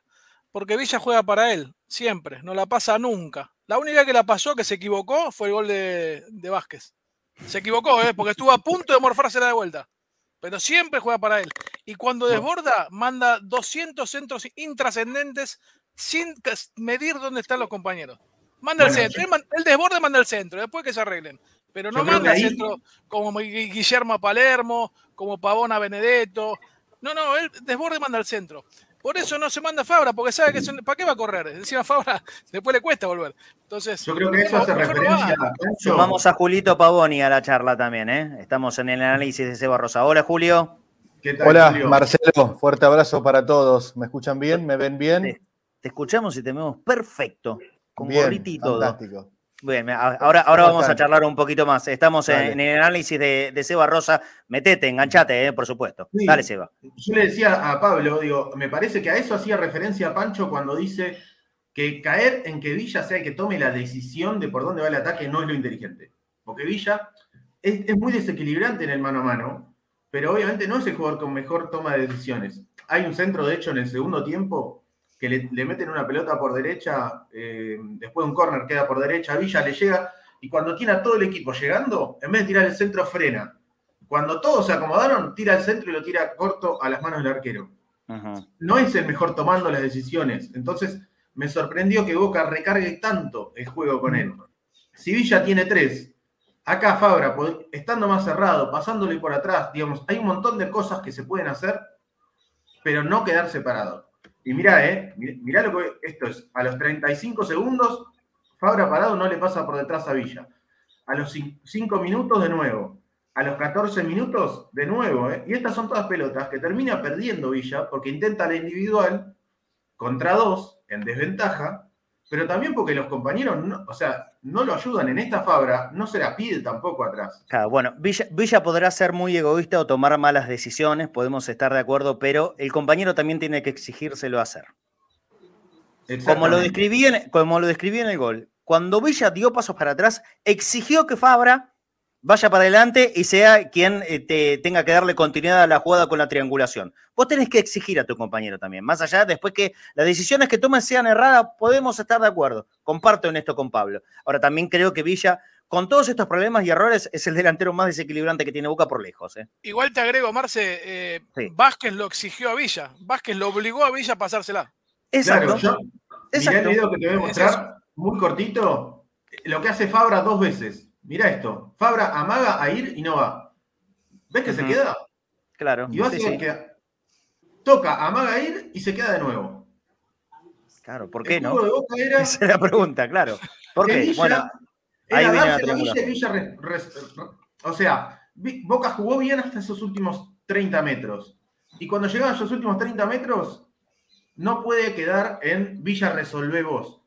Porque Villa juega para él, siempre, no la pasa nunca. La única que la pasó, que se equivocó, fue el gol de, de Vázquez. Se equivocó, ¿eh? porque estuvo a punto de morfársela de vuelta. Pero siempre juega para él. Y cuando desborda, manda 200 centros intrascendentes sin que- medir dónde están los compañeros. Manda al Bueno, centro. Él, man- él desborda, manda al centro. Después que se arreglen. Pero no manda ahí- centro como Gui- Guillermo a Palermo, como Pavón a Benedetto. No, no, él desborde y manda al centro. Por eso no se manda a Fabra, porque sabe que son- ¿para qué va a correr? Encima Fabra (laughs) después le cuesta volver. Entonces, Yo creo que eso hace no referencia va. a. Sumamos a Julito Pavoni a la charla también, ¿eh? Estamos en el análisis de Seba Rosa. Hola, Julio. ¿Qué tal, Hola, Julio? Marcelo, fuerte abrazo para todos. ¿Me escuchan bien? ¿Me ven bien? Te escuchamos y te vemos perfecto. Con bien, gorrito y todo. fantástico. Bien, ahora, ahora ¿Cómo vamos a charlar un poquito más. Estamos en, el análisis de, de Seba Rosa. Metete, enganchate, eh, por supuesto. Sí. Dale, Seba. Yo le decía a Pablo, digo, me parece que a eso hacía referencia Pancho cuando dice que caer en que Villa sea el que tome la decisión de por dónde va el ataque no es lo inteligente. Porque Villa es, es muy desequilibrante en el mano a mano, pero obviamente no es el jugador con mejor toma de decisiones. Hay un centro, de hecho, en el segundo tiempo que le, le meten una pelota por derecha, eh, después un córner queda por derecha, Villa le llega y cuando tiene a todo el equipo llegando, en vez de tirar el centro, frena. Cuando todos se acomodaron, tira el centro y lo tira corto a las manos del arquero. No es el mejor tomando las decisiones. Entonces, me sorprendió que Boca recargue tanto el juego con él. Si Villa tiene tres, acá Fabra, estando más cerrado, pasándole por atrás, digamos, hay un montón de cosas que se pueden hacer, pero no quedar separado. Y mirá, eh, mi- mirá lo que esto es. A los 35 segundos, Fabra parado no le pasa por detrás a Villa. A los 5 minutos de nuevo. A los 14 minutos de nuevo. eh. Y estas son todas pelotas que termina perdiendo Villa porque intenta la individual contra dos en desventaja, pero también porque los compañeros, no, o sea, no lo ayudan en esta Fabra, no se la pide tampoco atrás. Claro, bueno, Villa, Villa podrá ser muy egoísta o tomar malas decisiones, podemos estar de acuerdo, pero el compañero también tiene que exigírselo hacer. Como lo, describí en, como lo describí en el gol, cuando Villa dio pasos para atrás, exigió que Fabra vaya para adelante y sea quien eh, te tenga que darle continuidad a la jugada con la triangulación. Vos tenés que exigir a tu compañero también. Más allá, después que las decisiones que tomen sean erradas, podemos estar de acuerdo. Comparto en esto con Pablo. Ahora, también creo que Villa, con todos estos problemas y errores, es el delantero más desequilibrante que tiene Boca por lejos. ¿eh? Igual te agrego, Marce, eh, Sí. Vázquez lo exigió a Villa. Vázquez lo obligó a Villa a pasársela. Exacto. Claro, yo mirá exacto. el video que te voy a Es mostrar, muy cortito, lo que hace Fabra dos veces. Mirá esto, Fabra amaga a ir y no va. ¿Ves que se queda? Claro. Y va sí, a sí. que toca, amaga a ir y se queda de nuevo. Claro, ¿por qué el no? juego de Boca era (laughs) Esa es la pregunta, claro. ¿Por qué? Villa Bueno, era ahí viene la darse la triangulación. Villa Villa re- re- o sea, Boca jugó bien hasta esos últimos 30 metros. Y cuando llegaban esos últimos 30 metros, no puede quedar en Villa resolvé vos.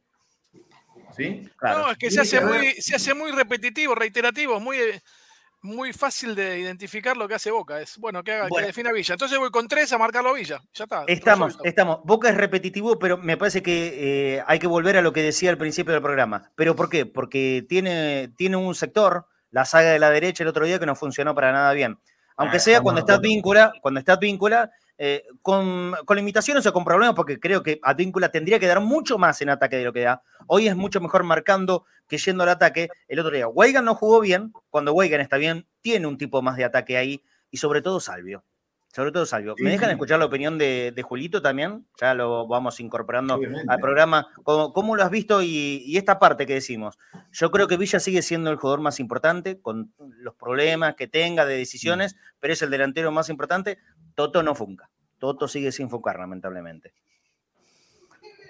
¿Sí? claro. No, es que se hace, muy, se hace muy repetitivo, reiterativo, muy, eh, muy fácil de identificar lo que hace Boca. Es bueno que haga, Bueno. que defina Villa. Entonces voy con tres a marcarlo a Villa. Ya está. Estamos, resuelto. estamos. Boca es repetitivo, pero me parece que eh, hay que volver a lo que decía al principio del programa. ¿Pero por qué? Porque tiene, tiene un sector, la saga de la derecha el otro día, que no funcionó para nada bien. Aunque Ah, sea cuando está víncula, cuando está víncula, eh, con, con limitaciones o con problemas, porque creo que Advíncula tendría que dar mucho más en ataque de lo que da. Hoy es mucho mejor marcando que yendo al ataque. El otro día, Weigan no jugó bien. Cuando Weigan está bien, tiene un tipo más de ataque ahí. Y sobre todo Salvio. Sobre todo Salvio. ¿Me dejan escuchar la opinión de, de Julito también? Ya lo vamos incorporando Obviamente. al programa. ¿Cómo, cómo lo has visto? Y, y esta parte que decimos. Yo creo que Villa sigue siendo el jugador más importante, con los problemas que tenga de decisiones, pero es el delantero más importante. Toto no funca. Toto sigue sin funcar, lamentablemente.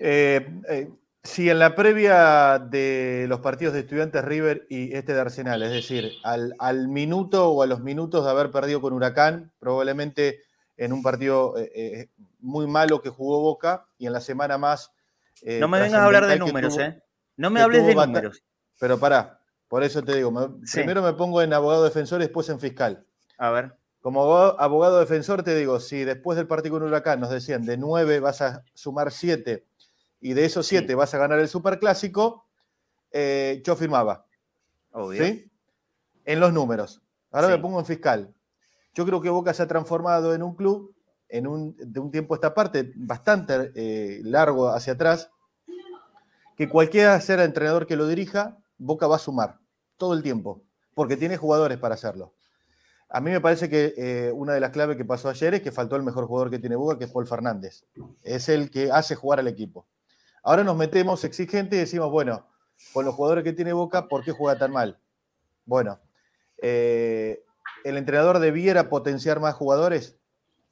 Eh, eh, si en la previa de los partidos de Estudiantes River y este de Arsenal, es decir, al, al minuto o a los minutos de haber perdido con Huracán, probablemente en un partido eh, eh, muy malo que jugó Boca y en la semana más. eh, no me vengas a hablar de números, tuvo- ¿eh? No me hables de números. Pero pará, por eso te digo, me- Sí. primero me pongo en abogado defensor y después en fiscal. A ver. Como abogado, abogado defensor te digo, si después del partido con Huracán nos decían de 9 vas a sumar 7 y de esos 7 vas a ganar el Superclásico, eh, yo firmaba, Obvio. ¿sí? En los números. Ahora Sí. me pongo en fiscal. Yo creo que Boca se ha transformado en un club, en un, de un tiempo a esta parte, bastante eh, largo hacia atrás, que cualquiera sea el entrenador que lo dirija, Boca va a sumar todo el tiempo, porque tiene jugadores para hacerlo. A mí me parece que eh, una de las claves que pasó ayer es que faltó el mejor jugador que tiene Boca, que es Paul Fernández. Es el que hace jugar al equipo. Ahora nos metemos exigentes y decimos, bueno, con los jugadores que tiene Boca, ¿por qué juega tan mal? Bueno, eh, el entrenador debiera potenciar más jugadores,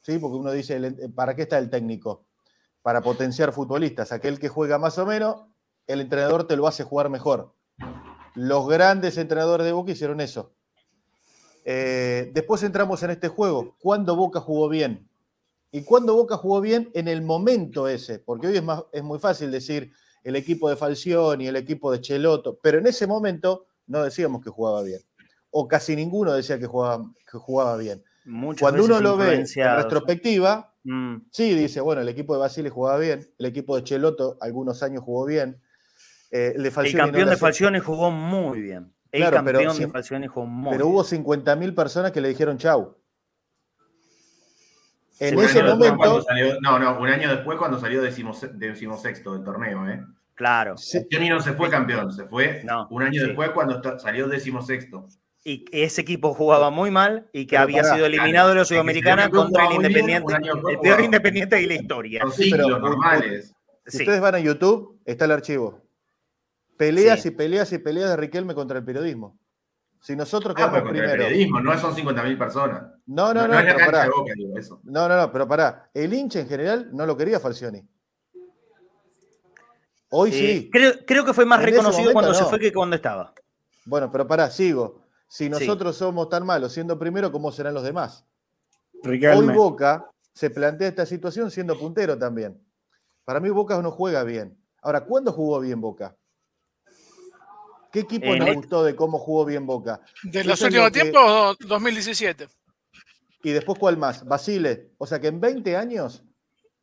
¿sí? Porque uno dice, el- ¿para qué está el técnico? para potenciar futbolistas. Aquel que juega más o menos, el entrenador te lo hace jugar mejor. Los grandes entrenadores de Boca hicieron eso. Eh, después entramos en este juego. ¿Cuándo Boca jugó bien? ¿Y cuándo Boca jugó bien en el momento ese? Porque hoy es, más, es muy fácil decir el equipo de Falcioni, el equipo de Cheloto, pero en ese momento no decíamos que jugaba bien. O casi ninguno decía que jugaba, que jugaba bien. Muchas Cuando uno lo ve en retrospectiva, Mm, sí, dice, bueno, el equipo de Basile jugaba bien, el equipo de Cheloto algunos años jugó bien. eh, el de Falcioni campeón de Falcioni jugó muy bien. El Claro, pero campeón de Falcioni jugó muy Pero bien. hubo 50.000 personas que le dijeron chau. En Un ese año después cuando momento, salió- no, no, un año después cuando salió decimose- decimosexto del torneo, ¿eh? Claro. Falcioni no se fue campeón, se fue No, un año sí. después cuando salió decimosexto. Y ese equipo jugaba muy mal y que Pero había sido eliminado de la Sudamericana contra el bien, Independiente, el peor. Independiente de la historia. Son Sí, pero- normales. si Sí. ustedes van a YouTube, está el archivo. Peleas Sí. y peleas y peleas de Riquelme contra el periodismo. Si nosotros Ah, quedamos pero contra el primero. periodismo, no son 50.000 personas. No, no, no, es la pero cancha pará. de Boca, digo, eso. No, no, no, pero pará. El hincha en general no lo quería Falcioni. Hoy Eh, sí. creo, creo que fue más En reconocido momento cuando se no. fue que cuando estaba. Bueno, pero pará, sigo. Si nosotros somos tan malos siendo primero, ¿cómo serán los demás? Hoy Riquelme. Boca se plantea esta situación siendo puntero también. Para mí Boca no juega bien. Ahora, ¿cuándo jugó bien Boca? ¿Qué equipo En nos el- gustó de cómo jugó bien Boca? De los últimos lo que- tiempos, 2017. Y después, ¿cuál más? Basile. O sea que en 20 años,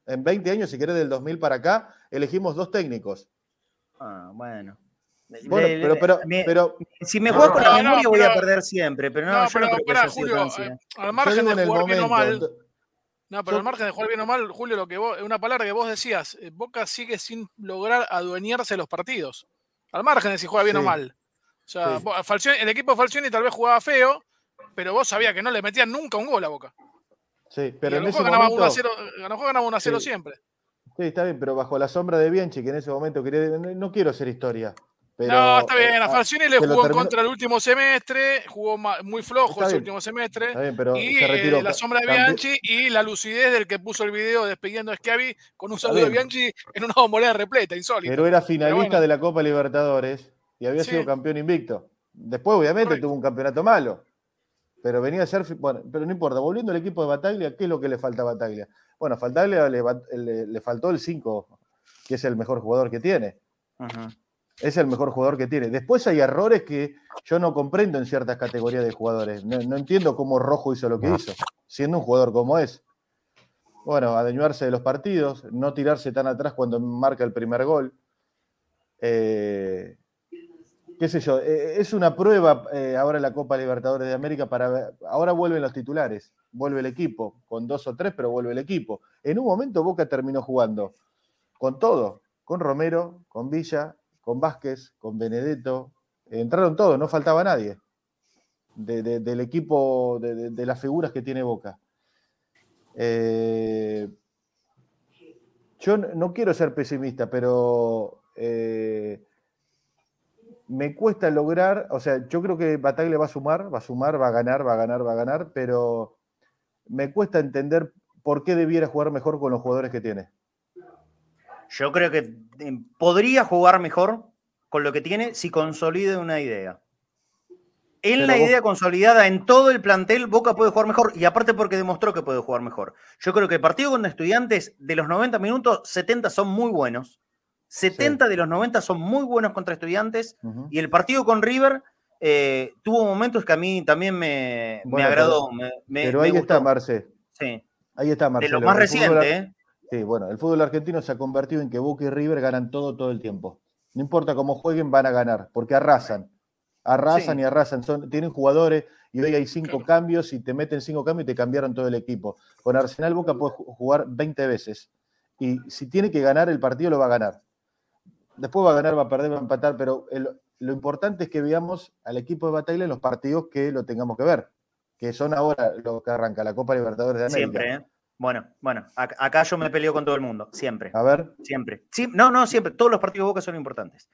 en 20 años, si querés del 2000 para acá, elegimos dos técnicos. Ah, bueno. Bueno, Le- pero, pero, me- pero si me No, juego con la no, memoria no, voy a perder siempre, pero no, No, yo no pero creo que Julio, eh, ¿eh? al margen de jugar bien o mal, no, pero al margen de jugar bien o mal, Julio, lo que vos, una palabra que vos decías, eh, Boca sigue sin lograr adueñarse los partidos. Al margen de si juega bien o mal. O sea, Sí. vos- Falcioni- el equipo de Falcioni tal vez jugaba feo, pero vos sabías que no le metían nunca un gol a Boca. Sí, Pero y en ese ganaba 1 a momento. 0, a lo mejor ganaba 1 a 0 Sí. siempre. Sí, está bien, pero bajo la sombra de Bianchi, que en ese momento quería. No quiero hacer historia. Pero, no, está bien, eh, a ah, Falcioni le jugó en contra el último semestre, jugó muy flojo Está ese bien, último semestre. Está bien, pero y se eh, la sombra de Bianchi y la lucidez del que puso el video despidiendo a Schiavi con un saludo de. Bianchi en una bombonera repleta, insólito. Pero era finalista bueno. de la Copa Libertadores y había Sí. sido campeón invicto. Después, obviamente, Correcto. tuvo un campeonato malo. Pero venía a ser. Bueno, pero no importa. Volviendo al equipo de Bataglia, ¿qué es lo que le falta a Bataglia? Bueno, a Bataglia le, le- le faltó el 5, que es el mejor jugador que tiene. Ujú. Es el mejor jugador que tiene. Después hay errores que yo no comprendo en ciertas categorías de jugadores. No, no entiendo cómo Rojo hizo lo que hizo, siendo un jugador como es. Bueno, adeñarse de los partidos, no tirarse tan atrás cuando marca el primer gol. Eh, qué sé yo, eh, es una prueba eh, ahora la Copa Libertadores de América para ver. Ahora vuelven los titulares, vuelve el equipo, con dos o tres, pero vuelve el equipo. En un momento Boca terminó jugando con todo, con Romero, con Villa, con Vázquez, con Benedetto. Entraron todos, no faltaba nadie de- de- del equipo, de, las figuras que tiene Boca. Eh, yo no- no quiero ser pesimista, pero eh, me cuesta lograr, o sea, yo creo que Bataglia va a sumar, va a sumar, va a ganar, va a ganar, va a ganar, pero me cuesta entender por qué debiera jugar mejor con los jugadores que tiene. Yo creo que eh, podría jugar mejor con lo que tiene si consolida una idea. En Pero la vos- idea consolidada en todo el plantel, Boca puede jugar mejor y aparte porque demostró que puede jugar mejor. Yo creo que el partido con estudiantes de los 90 minutos, 70 son muy buenos. 70 de los 90 son muy buenos contra estudiantes y el partido con River eh, tuvo momentos que a mí también me, me Bueno, agradó. me- me- Pero me ahí gustó. está, Marce. Sí. Ahí está, De Marcelo. lo más reciente, ¿eh? Sí, bueno, el fútbol argentino se ha convertido en que Boca y River ganan todo todo el tiempo. No importa cómo jueguen, van a ganar, porque arrasan. Arrasan Sí. y arrasan. Son, tienen jugadores y hoy hay cinco Claro. cambios y te meten cinco cambios y te cambiaron todo el equipo. Con Arsenal Boca puede ju- jugar 20 veces. Y si tiene que ganar el partido, lo va a ganar. Después va a ganar, va a perder, va a empatar, pero el- lo importante es que veamos al equipo de Bataglia en los partidos que lo tengamos que ver, que son ahora lo que arranca la Copa Libertadores de América. Siempre, ¿eh? Bueno, bueno, ac- acá yo me peleo con todo el mundo, siempre. A ver, Siempre. Sí, no, no, siempre. Todos los partidos de Boca son importantes.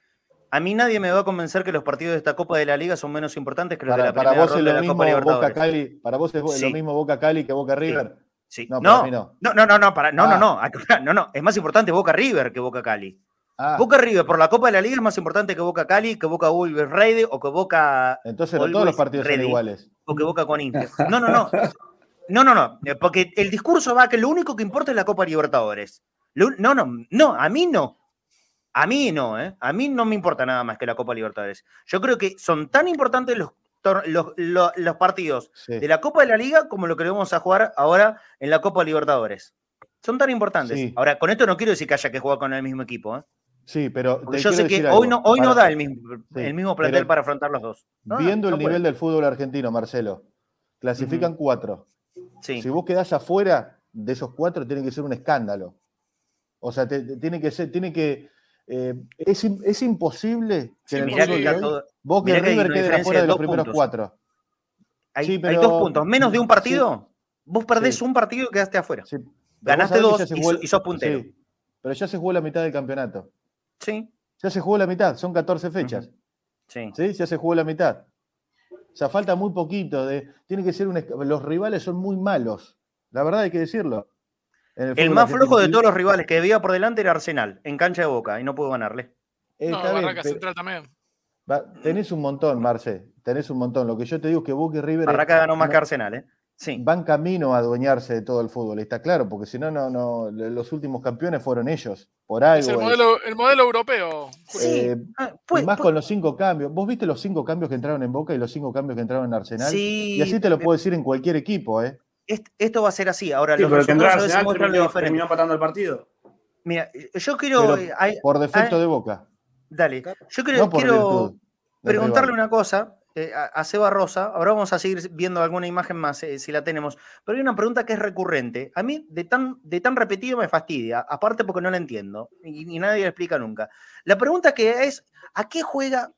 A mí nadie me va a convencer que los partidos de esta Copa de la Liga son menos importantes que los de la para primera vos es lo de la mismo Boca. Cali, para vos es Sí. lo mismo Boca Cali que Boca River. Sí. No, No, no. no, no, no, no, para, no, Ah. no, no, acá- no, no, es más importante Boca River que Boca Cali. Ah, Boca River por la Copa de la Liga es más importante que Boca Cali, que Boca Wolves Ready o que Boca entonces no Always todos los partidos son iguales. o que Boca con Inter. No, no, no. (laughs) No, no, no. eh, Porque el discurso va que lo único que importa es la Copa Libertadores. Lo- No, no, no, a mí no. A mí no, ¿eh? A mí no me importa nada más que la Copa Libertadores. Yo creo que son tan importantes los, tor- los, los- los partidos Sí. de la Copa de la Liga como lo que vamos a jugar ahora en la Copa Libertadores. Son tan importantes. Sí. Ahora, con esto no quiero decir que haya que jugar con el mismo equipo, ¿eh? Sí, pero te yo sé que hoy no, hoy no Para- da el mismo, Sí, el mismo plantel para afrontar los dos. No, Viendo no el puede. nivel del fútbol argentino, Marcelo, clasifican cuatro. Sí. Si vos quedás afuera de esos cuatro, tiene que ser un escándalo. O sea, te- te- tiene que ser, tiene que. eh, es, es imposible que Sí, en el Mirá que hoy, todo- mirá que River diferencia afuera de de los primeros puntos. cuatro. Hay, Sí, hay pero- dos puntos. Menos de un partido, vos perdés un partido y quedaste afuera. Ganaste vos dos y, jugó y sos puntero. pero ya se jugó la mitad del campeonato. Sí, Ya se jugó la mitad, son 14 fechas. sí. ¿sí? Ya se jugó la mitad. O sea, falta muy poquito. De, tiene que ser un, los rivales son muy malos. La verdad hay que decirlo. En El más flojo de todos los rivales que debía por delante era Arsenal, en cancha de Boca, y no pudo ganarle. Eh, No, Barraca pero- Central también. va, tenés un montón, Marce. Tenés un montón. Lo que yo te digo es que Boca y River Barraca ganó más no- que Arsenal, ¿eh? Sí. van camino a adueñarse de todo el fútbol. Está claro, porque si no, no, no, los últimos campeones fueron ellos. Por algo. Es el es. modelo, el modelo europeo. Sí. Eh, Ah, y más pues- con los cinco cambios. ¿Vos viste los cinco cambios que entraron en Boca y los cinco cambios que entraron en Arsenal? sí, y así te lo puedo decir en cualquier equipo, ¿eh? est- Esto va a ser así. Ahora, Sí, los pero que resultados veces Arsenal terminó, diferente. terminó empatando el partido. Mira, yo quiero. Pero eh, hay- por defecto hay- de Boca. Dale. Yo quiero, No por quiero virtud del preguntarle rival. una cosa eh, a, Seba Rosa. Ahora vamos a seguir viendo alguna imagen más, eh, si la tenemos. Pero hay una pregunta que es recurrente. A mí, de tan, de tan repetido, me fastidia. Aparte, porque no la entiendo. Y, nadie la explica nunca. La pregunta que es: ¿a qué juega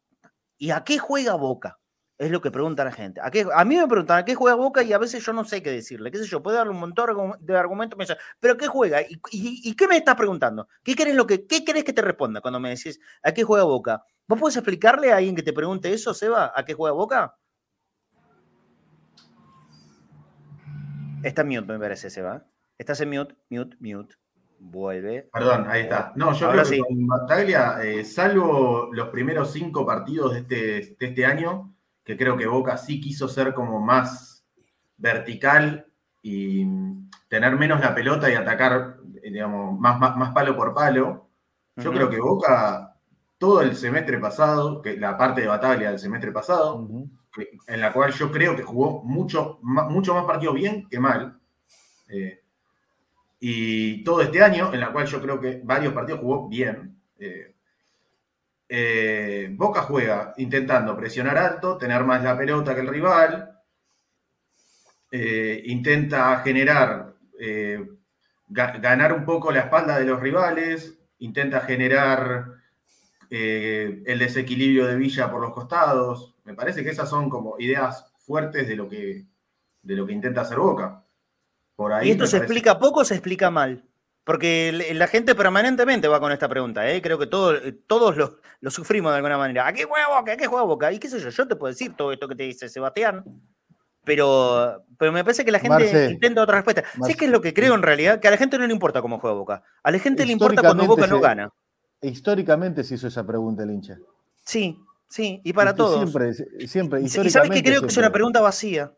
y a qué juega Boca? Es lo que pregunta la gente. ¿A, mí me preguntan a qué juega Boca y a veces yo no sé qué decirle. ¿Qué sé yo? Puedo darle un montón de argumentos. Me dice, ¿pero qué juega? ¿Y, y- y qué me estás preguntando? ¿Qué querés, lo que, ¿Qué querés que te responda cuando me decís a qué juega Boca? ¿Vos podés explicarle a alguien que te pregunte eso, Seba, a qué juega Boca? Está en mute, me parece, Seba. Estás en mute, mute, mute. Vuelve. Perdón, ahí está. No, yo Ahora creo que con Bataglia, eh, salvo los primeros cinco partidos de este, de este año, que creo que Boca sí quiso ser como más vertical y tener menos la pelota y atacar, eh, digamos, más, más, más palo por palo. Yo creo que Boca, todo el semestre pasado, que la parte de Bataglia del semestre pasado, en la cual yo creo que jugó mucho, mucho más partidos bien que mal. Eh, y todo este año, en la cual yo creo que varios partidos jugó bien. Eh, eh, Boca juega intentando presionar alto, tener más la pelota que el rival. intenta generar, ga- ganar un poco la espalda de los rivales. Intenta generar eh, el desequilibrio de Villa por los costados. Me parece que esas son como ideas fuertes de lo que, de lo que intenta hacer Boca. Por ahí ¿Y esto se parece- explica poco o se explica mal? Porque la gente permanentemente va con esta pregunta, ¿eh? Creo que todo- todos lo, lo sufrimos de alguna manera. ¿A qué juega Boca? ¿A qué juega Boca? Y qué sé yo, yo te puedo decir todo esto que te dice Sebastián, pero, pero me parece que la gente Marce, intenta otra respuesta. ¿Sabes qué es lo que creo en realidad? Que a la gente no le importa cómo juega Boca. A la gente le importa cuando Boca no gana. Históricamente se hizo esa pregunta el hincha. Sí, sí, y para Y todos. Siempre, siempre. Y, y sabes que históricamente creo que es una pregunta vacía.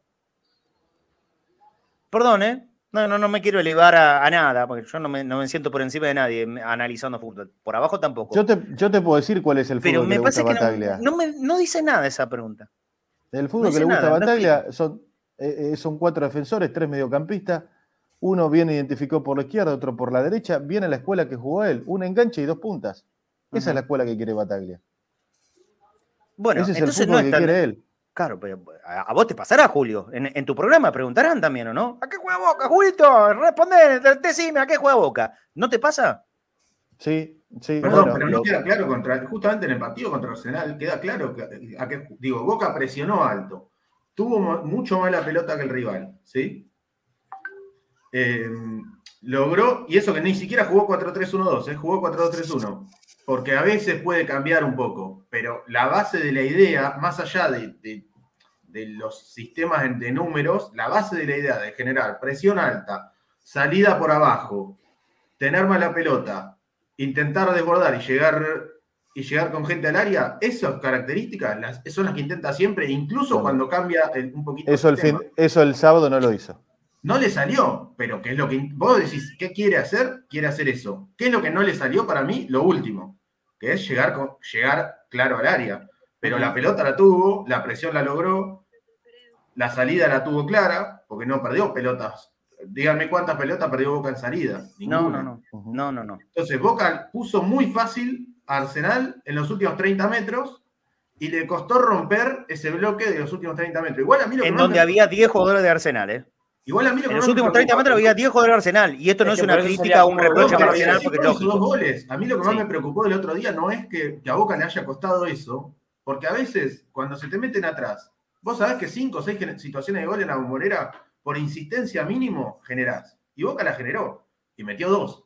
Perdón, ¿eh? No, no, no me quiero elevar a, a nada, porque yo no me, no me siento por encima de nadie analizando fútbol. Por abajo tampoco. Yo te, yo te puedo decir cuál es el Pero fútbol me que le gusta a Bataglia. no, no, me- no dice nada esa pregunta. El fútbol que le gusta nada, a Bataglia son, eh, eh, son cuatro defensores, tres mediocampistas. Uno bien identificó por la izquierda, otro por la derecha. Viene a la escuela que jugó él. Un enganche y dos puntas. Esa es la escuela que quiere Bataglia. Bueno, Ese es el entonces fútbol no que es tan. quiere él. Claro, pero a, vos te pasará, Julio. En, en tu programa preguntarán también, ¿o no? ¿A qué juega Boca, Julito? Responde, de- decime, ¿a qué juega Boca? ¿No te pasa? Sí, sí. Perdón, bueno, pero lo- no queda claro contra, justamente en el partido contra Arsenal, queda claro que, a que- digo, Boca presionó alto, tuvo mucho más la pelota que el rival, ¿sí? Eh, logró, y eso que ni siquiera jugó 4-3-1-2, ¿eh? jugó 4-2-3-1, porque a veces puede cambiar un poco, pero la base de la idea, más allá de, de- de los sistemas de números, la base de la idea de generar presión alta, salida por abajo, tener mala pelota, intentar desbordar y llegar y llegar con gente al área, esas características las, son las que intenta siempre, incluso Bueno. cuando cambia el- un poquito Eso el, fin- eso el sábado no lo hizo. No le salió, pero ¿qué es lo que vos decís? ¿Qué quiere hacer? Quiere hacer eso. ¿Qué es lo que no le salió para mí? Lo último, que es llegar, con- llegar claro al área. Pero la pelota la tuvo, la presión la logró, la salida la tuvo clara, porque no perdió pelotas. Díganme cuántas pelotas perdió Boca en salida. No, Ninguna. no, no. No, no, no. Entonces Boca puso muy fácil a Arsenal en los últimos 30 metros y le costó romper ese bloque de los últimos 30 metros. Igual a mí lo En donde me- había 10 jugadores de Arsenal, ¿eh? Igual a mí lo que En los más me últimos 30 preocupa- metros había 10 jugadores de Arsenal. Y esto no Es es una crítica o un reproche Boca Arsenal, porque es dos goles. A mí lo que más Sí. me preocupó el otro día no es que, que a Boca le haya costado eso, porque a veces cuando se te meten atrás, vos sabés que 5 o 6 situaciones de gol en la bombonera, por insistencia mínimo, generás. Y Boca la generó y metió dos.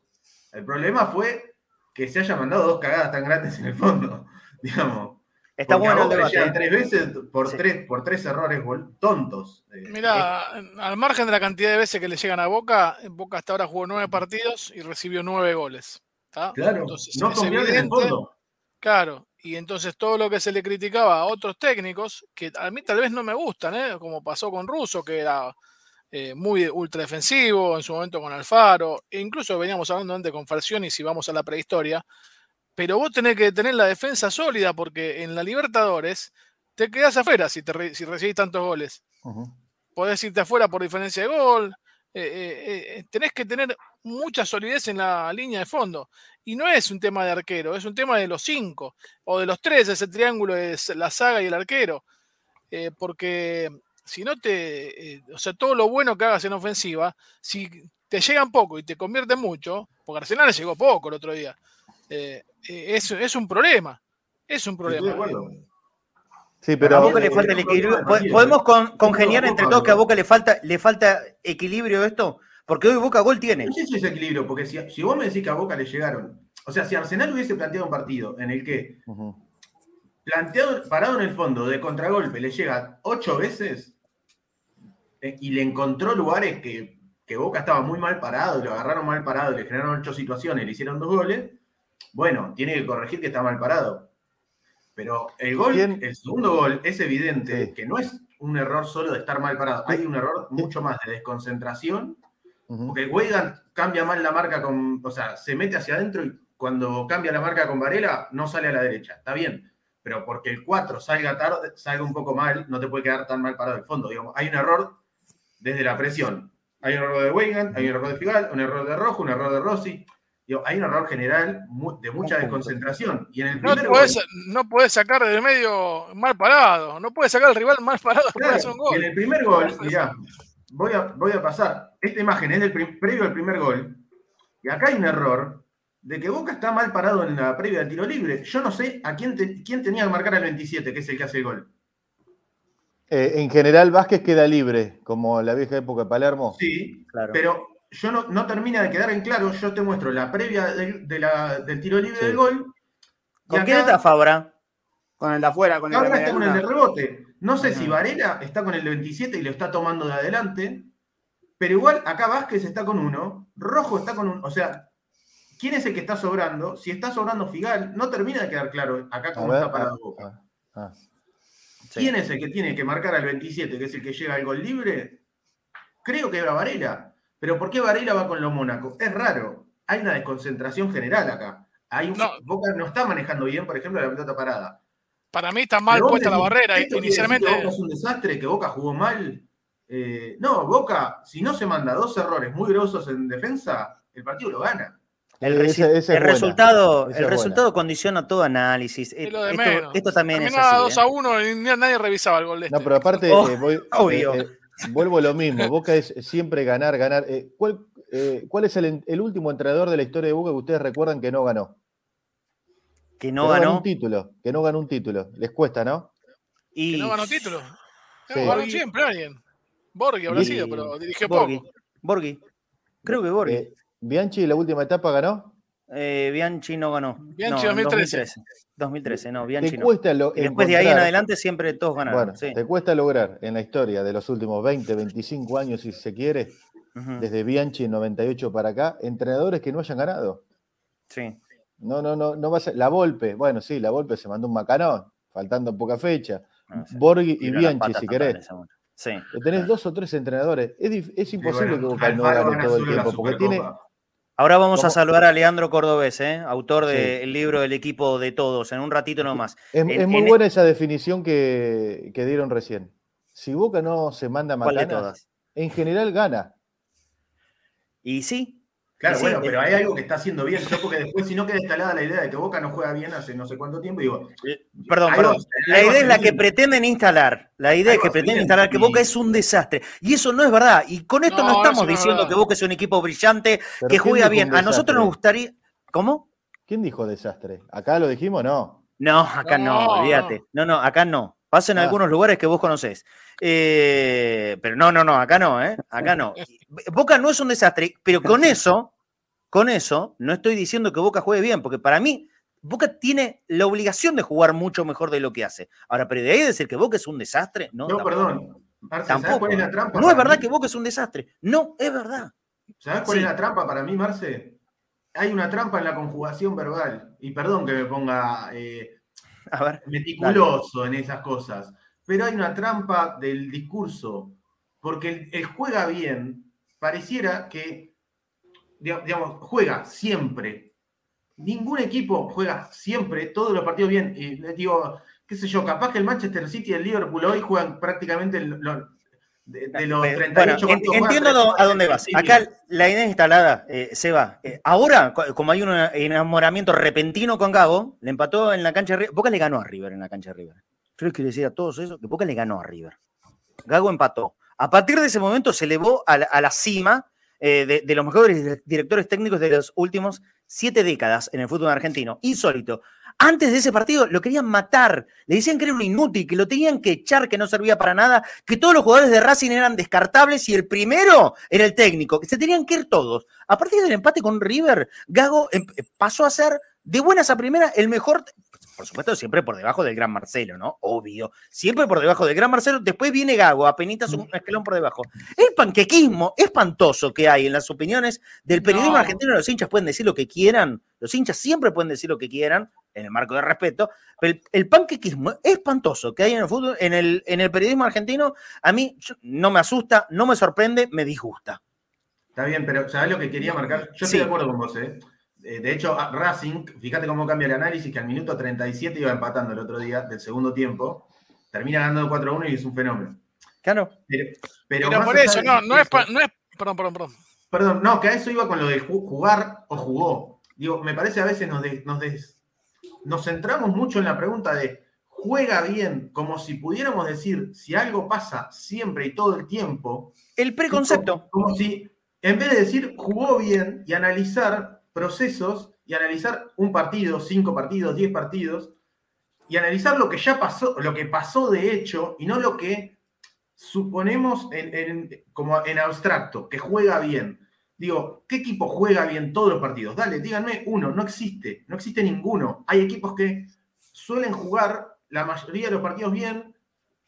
El problema fue que se haya mandado dos cagadas tan grandes en el fondo, (laughs) digamos. Está Porque bueno el debate. ¿eh? tres veces por, Sí. tres, por tres errores tontos. Eh, Mira, al margen de la cantidad de veces que le llegan a Boca, Boca hasta ahora jugó nueve partidos y recibió nueve goles. ¿tá? claro, Entonces, no es convierte en el evidente- fondo. Claro, y entonces todo lo que se le criticaba a otros técnicos, que a mí tal vez no me gustan, ¿eh? como pasó con Russo, que era eh, muy ultra defensivo, en su momento con Alfaro, e incluso veníamos hablando antes con Falcioni, si vamos a la prehistoria, pero vos tenés que tener la defensa sólida porque en la Libertadores te quedás afuera si, te re- si recibís tantos goles. Ujú. Podés irte afuera por diferencia de gol. eh, eh, eh, tenés que tener mucha solidez en la línea de fondo. Y no es un tema de arquero, es un tema de los cinco o de los tres, ese triángulo es la saga y el arquero. Eh, porque si no te. eh, o sea, todo lo bueno que hagas en ofensiva, si te llegan poco y te convierten mucho, porque Arsenal le llegó poco el otro día, eh, eh, es, es un problema. Es un problema. acuerdo. Sí, A pero Boca le falta el equilibrio. Po- ¿Podemos con- congeniar entre todos que a Boca le falta, le falta equilibrio esto? Porque hoy Boca gol tiene. No sé si es equilibrio, porque si, si vos me decís que a Boca le llegaron. O sea, si Arsenal hubiese planteado un partido en el que planteado, parado en el fondo de contragolpe le llega ocho veces eh, y le encontró lugares que, que Boca estaba muy mal parado, lo agarraron mal parado, y le generaron ocho situaciones, le hicieron dos goles, bueno, tiene que corregir que está mal parado. Pero el gol, ¿Quién? el segundo gol, es evidente Sí. que no es un error solo de estar mal parado, hay un error mucho más de desconcentración porque Weigand cambia mal la marca con. O sea, se mete hacia adentro y cuando cambia la marca con Varela, no sale a la derecha. Está bien. Pero porque el 4 salga tarde, salga un poco mal, no te puede quedar tan mal parado el fondo. Digamos, hay un error desde la presión. Hay un error de Weigand, hay un error de Figal, un error de Rojo, un error de Rossi. Digo, hay un error general de mucha desconcentración. Y en el No primer podés, gol- no podés sacar del medio mal parado. No puedes sacar al rival mal parado para Claro, hacer un y gol. en el primer gol, mirá, voy a, voy a pasar. Esta imagen es del previo al primer gol. Y acá hay un error de que Boca está mal parado en la previa del tiro libre. Yo no sé a quién, te- quién tenía que marcar al 27, que es el que hace el gol. Eh, en general, Vázquez queda libre, como la vieja época de Palermo. Sí, Claro. pero yo no, no termina de quedar en claro. Yo te muestro la previa del, de la- del tiro libre Sí. del gol. ¿Con quién está Fabra? Con el de afuera, con el de está con el de rebote. No sé Ajá. si Varela está con el de 27 y lo está tomando de adelante. Pero igual acá Vázquez está con uno. Rojo está con un. O sea, ¿quién es el que está sobrando? Si está sobrando Figal, no termina de quedar claro acá cómo ver, está parado ah, Boca. ah, ah. Sí. ¿Quién es el que tiene que marcar al 27, que es el que llega al gol libre? Creo que era Varela. Pero ¿por qué Varela va con los Mónaco? Es raro. Hay una desconcentración general acá. Hay un- No. Boca no está manejando bien, por ejemplo, la pelota parada. Para mí está mal puesta la barrera. ¿esto quiere decir Inicialmente. que Boca es un desastre, que Boca jugó mal. Eh, no, Boca, si no se manda dos errores muy grosos en defensa, el partido lo gana. El, Eh, es buena. resultado, el es resultado condiciona todo análisis. Es lo de Esto, menos. esto también es Terminaba así. 2 ¿eh? a 1 y ni- nadie revisaba el gol de este. No, pero aparte, Oh, eh, voy- obvio. Vuelvo a lo mismo. Boca es siempre ganar, ganar. Eh, ¿cuál, eh, cuál es el, el último entrenador de la historia de Boca que ustedes recuerdan que no ganó? Que Que no ganó. un título. Que no ganó un título. Les cuesta, ¿no? Y... Que no ganó título. Sí. No, ganó siempre alguien. Borghi habrá Y- sido, pero dirigió Borghi. poco. Borghi. Creo que Borghi. Eh, ¿Bianchi la última etapa ganó? eh, Bianchi no ganó. Bianchi No, en 2013. 2013. 2013, no, Bianchi Te no. cuesta lo- Y después de ahí en adelante siempre todos ganaron. Bueno, sí. te cuesta lograr en la historia de los últimos 20, 25 años, si se quiere, desde Bianchi en 98 para acá, entrenadores que no hayan ganado. sí. No, no, no, no va a ser. La Volpe, bueno, sí, la Volpe se mandó un macanón, faltando poca fecha. No sé. Borghi y Bianchi, si querés. Sí. Tenés dos o tres entrenadores. Es, es imposible bueno, que Boca no gane todo el tiempo, porque tiene. Ahora vamos a saludar a Leandro Cordobés, ¿eh? autor Sí. del libro El equipo de todos, en un ratito nomás. Es, En- es muy en- buena esa definición que, que dieron recién. Si Boca no se manda ¿Cuál de macanas, todas? en general gana. Y sí, Claro, Sí, bueno, pero hay algo que está haciendo bien. Yo porque después, si no queda instalada la idea de que Boca no juega bien hace no sé cuánto tiempo, digo. Perdón, algo- perdón. La algo idea es la que pretenden instalar. La idea es que pretenden instalar que Boca es un desastre. Y eso no es verdad. Y con esto no, No, estamos no diciendo verdad. que Boca es un equipo brillante, Pero que ¿quién juega bien. A nosotros nos gustaría. ¿Cómo? ¿Quién dijo desastre? ¿Acá lo dijimos? No. No, acá no, No, olvídate. No, no, acá no. Pasa en Ah. algunos lugares que vos conocés. Eh, pero no, no, no, acá no, ¿eh? Acá no. (laughs) Boca no es un desastre, pero con eso, con eso, no estoy diciendo que Boca juegue bien, porque para mí, Boca tiene la obligación de jugar mucho mejor de lo que hace. Ahora, pero de ahí decir que Boca es un desastre, no. No, tampoco. perdón. Marce, ¿sabes Tampoco. cuál es la trampa? No es verdad mí? que Boca es un desastre. No, es verdad. ¿Sabes cuál Sí. es la trampa para mí, Marce? Hay una trampa en la conjugación verbal. Y perdón que me ponga eh, (laughs) Meticuloso en esas cosas. Pero hay una trampa del discurso. Porque el, juega bien pareciera que, diga- digamos, juega siempre. Ningún equipo juega siempre todos los partidos bien. Y digo, qué sé yo, capaz que el Manchester City y el Liverpool hoy juegan prácticamente de, de los Pero, 38 Bueno, en- partidos juegan entiendo 38 a dónde vas. Acá la idea instalada, eh, Seba. eh, ahora, co- como hay un enamoramiento repentino con Gago, le empató en la cancha de River. Boca le ganó a River en la cancha de River. Yo les quiero decir a todos eso, que Boca le ganó a River. Gago empató. A partir de ese momento se elevó a la, a la cima eh, de, de los mejores directores técnicos de los últimos siete décadas en el fútbol argentino. Insólito. Antes de ese partido lo querían matar, le decían que era un inútil, que lo tenían que echar, que no servía para nada, que todos los jugadores de Racing eran descartables y el primero era el técnico, que se tenían que ir todos. A partir del empate con River, Gago em- pasó a ser de buenas a primeras el mejor, por supuesto siempre por debajo del gran Marcelo, ¿no? Obvio, siempre por debajo del gran Marcelo, después viene Gago, apenas un escalón por debajo. El panquequismo espantoso que hay en las opiniones del periodismo No. argentino, los hinchas pueden decir lo que quieran, los hinchas siempre pueden decir lo que quieran, en el marco de respeto, pero el, el panquequismo espantoso que hay en el fútbol, en el, en el periodismo argentino, a mí yo- no me asusta, no me sorprende, me disgusta. Está bien, pero ¿sabes lo que quería marcar? Yo Sí. estoy de acuerdo con vos, ¿eh? Eh, De hecho, Racing, fíjate cómo cambia el análisis, que al minuto 37 iba empatando el otro día del segundo tiempo, termina ganando 4-1 y es un fenómeno. Claro. Pero, Pero, más por eso, no, no es, pa- no es. Perdón, perdón, perdón. Perdón, no, que a eso iba con lo de ju- jugar o jugó. Digo, me parece a veces nos, de- nos, des- nos centramos mucho en la pregunta de juega bien, como si pudiéramos decir si algo pasa siempre y todo el tiempo. El preconcepto. Como, como si, en vez de decir jugó bien y analizar procesos y analizar un partido, cinco partidos, diez partidos, y analizar lo que ya pasó, lo que pasó de hecho, y no lo que suponemos en, como en abstracto, que juega bien. Digo, ¿qué equipo juega bien todos los partidos? Dale, díganme uno, no existe, no existe ninguno. Hay equipos que suelen jugar la mayoría de los partidos bien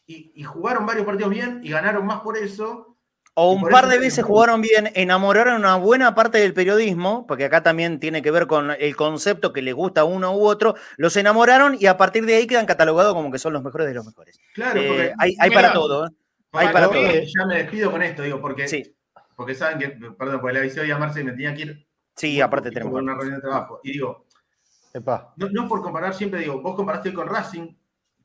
y jugaron varios partidos bien y ganaron más por eso. O un par de es veces jugaron bien, enamoraron una buena parte del periodismo, porque acá también tiene que ver con el concepto que les gusta a uno u otro, los enamoraron y a partir de ahí quedan catalogados como que son los mejores de los mejores. Claro, Eh, porque hay, hay Mira, para todo. ¿eh? hay para todo. todo. Ya me despido con esto, digo, porque, Sí, porque saben que, perdón, porque le avisé hoy a Marce y me tenía que ir sí, aparte tenemos. una reunión de trabajo. Y digo, Epa. no, no por comparar, siempre digo, vos comparaste hoy con Racing,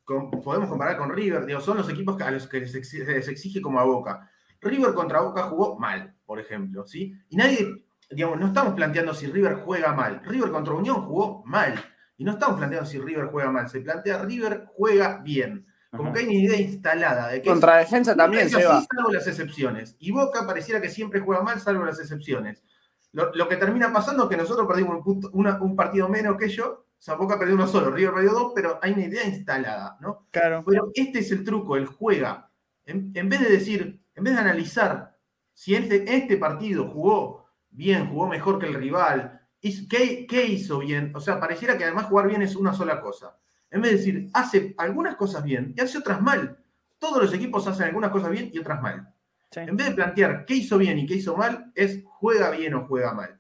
con- podemos comparar con River, digo, son los equipos a los que les exige, se les exige como a Boca. River contra Boca jugó mal, por ejemplo, ¿sí? Y nadie, digamos, no estamos planteando si River juega mal. River contra Unión jugó mal. Y no estamos planteando si River juega mal. Se plantea River juega bien. Como que hay una idea instalada de que es- Contra defensa también, Seba. así, salvo las excepciones. Y Boca pareciera que siempre juega mal, salvo las excepciones. Lo, lo que termina pasando es que nosotros perdimos un, punto- una- un partido menos que ellos. O sea, Boca perdió uno solo, River perdió dos, pero hay una idea instalada, ¿no? Claro. Pero este es el truco, el juega. En, en vez de decir, en vez de analizar si este, este partido jugó bien, jugó mejor que el rival, ¿qué, qué hizo bien? O sea, pareciera que además jugar bien es una sola cosa. En vez de decir, hace algunas cosas bien y hace otras mal. Todos los equipos hacen algunas cosas bien y otras mal. Sí. En vez de plantear qué hizo bien y qué hizo mal, es juega bien o juega mal.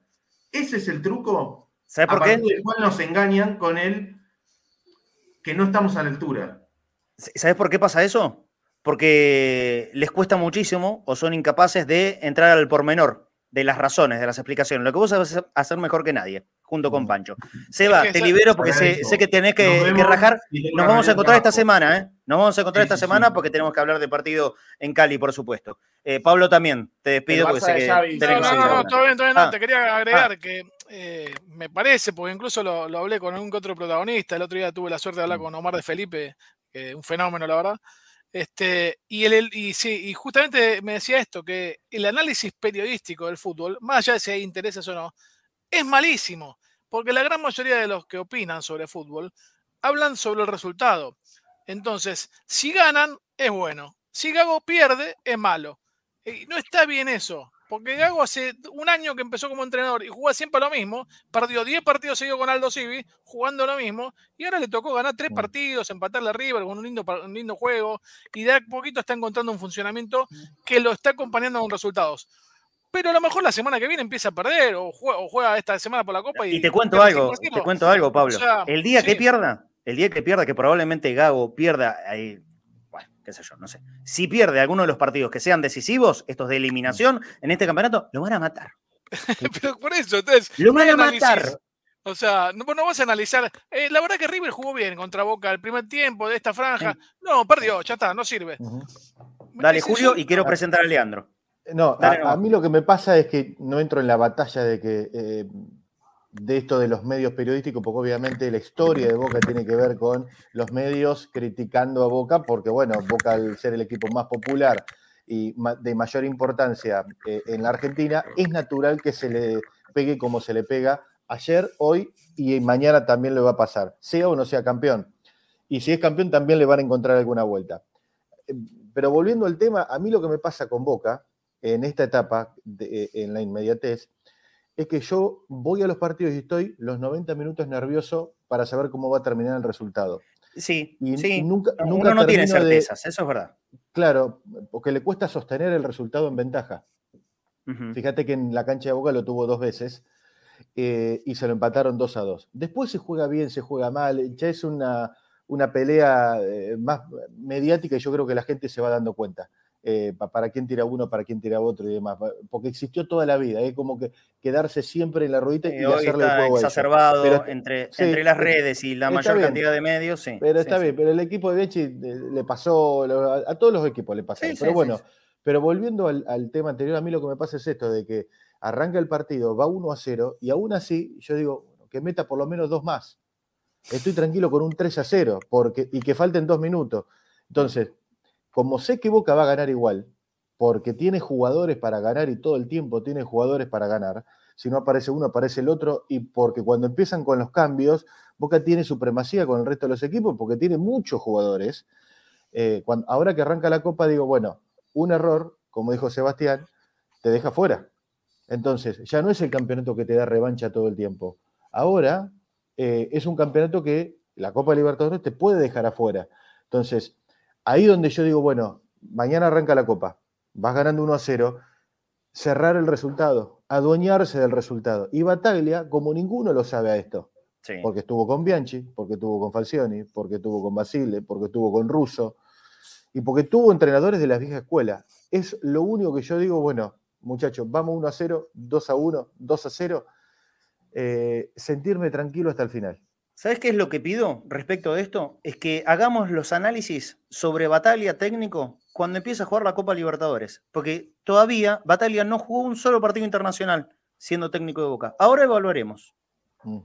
Ese es el truco ¿Sabes a por qué? del cual nos engañan con el que no estamos a la altura. ¿Sabes por qué pasa eso? Porque les cuesta muchísimo o son incapaces de entrar al pormenor de las razones, de las explicaciones. Lo que vos sabés hacer mejor que nadie, junto con Pancho. Seba, te libero porque sé, que tenés que, rajar. Nos vamos a encontrar esta semana, ¿eh? Nos vamos a encontrar esta semana porque tenemos que hablar de partido en Cali, por supuesto. Eh, Pablo también, te despido porque sé que tenés No, no, no, no, todavía, todavía no. Ah. Te quería agregar que eh, me parece, porque incluso lo, lo hablé con que otro protagonista. El otro día tuve la suerte de hablar con Omar de Felipe, un fenómeno, la verdad. Este, y, el, y justamente me decía esto, que el análisis periodístico del fútbol, más allá de si hay intereses o no, es malísimo, porque la gran mayoría de los que opinan sobre fútbol hablan sobre el resultado. Entonces, si ganan, es bueno. Si Gago pierde, es malo. Y no está bien eso, porque Gago hace un año que empezó como entrenador y juega siempre lo mismo, perdió 10 partidos seguidos con Aldo Civi, jugando lo mismo, y ahora le tocó ganar 3 Mm. partidos, empatarle a River con un lindo, par- un lindo juego, y de a poquito está encontrando un funcionamiento que lo está acompañando con resultados. Pero a lo mejor la semana que viene empieza a perder o juega, o juega esta semana por la Copa y, Y te cuento algo, 5 a te 0. cuento algo, Pablo. O sea, el día que pierda, el día que pierda, que probablemente Gago pierda, bueno, qué sé yo, no sé. Si pierde alguno de los partidos que sean decisivos, estos de eliminación, en este campeonato, lo van a matar. (laughs) Pero por eso, entonces, Lo van a matar. O sea, no, no vas a analizar. eh, la verdad que River jugó bien contra Boca el primer tiempo de esta franja. No, perdió, ya está, no sirve. Dale, Julio, y quiero presentar a Leandro. No, Dale a, nomás. a mí lo que me pasa es que no entro en la batalla de que eh, de esto de los medios periodísticos, porque obviamente la historia de Boca tiene que ver con los medios criticando a Boca, porque bueno, Boca al ser el equipo más popular y de mayor importancia eh, en la Argentina, es natural que se le pegue como se le pega ayer, hoy y mañana también le va a pasar, sea o no sea campeón. Y si es campeón también le van a encontrar alguna vuelta. Eh, Pero volviendo al tema, a mí lo que me pasa con Boca en esta etapa, eh, en la inmediatez, es que yo voy a los partidos y estoy los 90 minutos nervioso para saber cómo va a terminar el resultado. Sí, Y sí. nunca, Uno nunca no tiene de- certezas, eso es verdad. claro, porque le cuesta sostener el resultado en ventaja. Fíjate que en la cancha de Boca lo tuvo dos veces eh, y se lo empataron 2 a 2. Después se juega bien, se juega mal, ya es una, una pelea eh, más mediática y yo creo que la gente se va dando cuenta. Eh, pa- para quién tira uno, para quién tira otro y demás. Porque existió toda la vida, es como que quedarse siempre en la ruedita y Eh, hoy hacerle el juego a exacerbado Pero- entre, sí, entre las redes y la mayor bien. cantidad de medios, sí. Pero está sí. bien, pero el equipo de Bechi eh, le pasó, a, todos los equipos le pasó. Pero bueno, pero volviendo al, al tema anterior, a mí lo que me pasa es esto, de que arranca el partido, va 1 a 0, y aún así yo digo, bueno, que meta por lo menos dos más. Estoy tranquilo con un 3 a 0, porque, y que falten dos minutos. Entonces, como sé que Boca va a ganar igual, porque tiene jugadores para ganar y todo el tiempo tiene jugadores para ganar, si no aparece uno, aparece el otro, y porque cuando empiezan con los cambios, Boca tiene supremacía con el resto de los equipos porque tiene muchos jugadores. Eh, ahora que arranca la Copa, digo, bueno, un error, como dijo Sebastián, te deja fuera. Entonces, ya no es el campeonato que te da revancha todo el tiempo. Ahora eh, es un campeonato que la Copa Libertadores te puede dejar afuera. Entonces, ahí donde yo digo, bueno, mañana arranca la Copa, vas ganando 1 a 0, cerrar el resultado, adueñarse del resultado. Y Bataglia, como ninguno lo sabe a esto, Sí. porque estuvo con Bianchi, porque estuvo con Falcioni, porque estuvo con Basile, porque estuvo con Russo, y porque tuvo entrenadores de la vieja escuela. Es lo único que yo digo, bueno, muchachos, vamos 1 a 0, 2 a 1, 2 a 0, eh, sentirme tranquilo hasta el final. ¿Sabes qué es lo que pido respecto de esto? Es que hagamos los análisis sobre Bataglia técnico cuando empieza a jugar la Copa Libertadores. Porque todavía Bataglia no jugó un solo partido internacional siendo técnico de Boca. Ahora evaluaremos. Mm.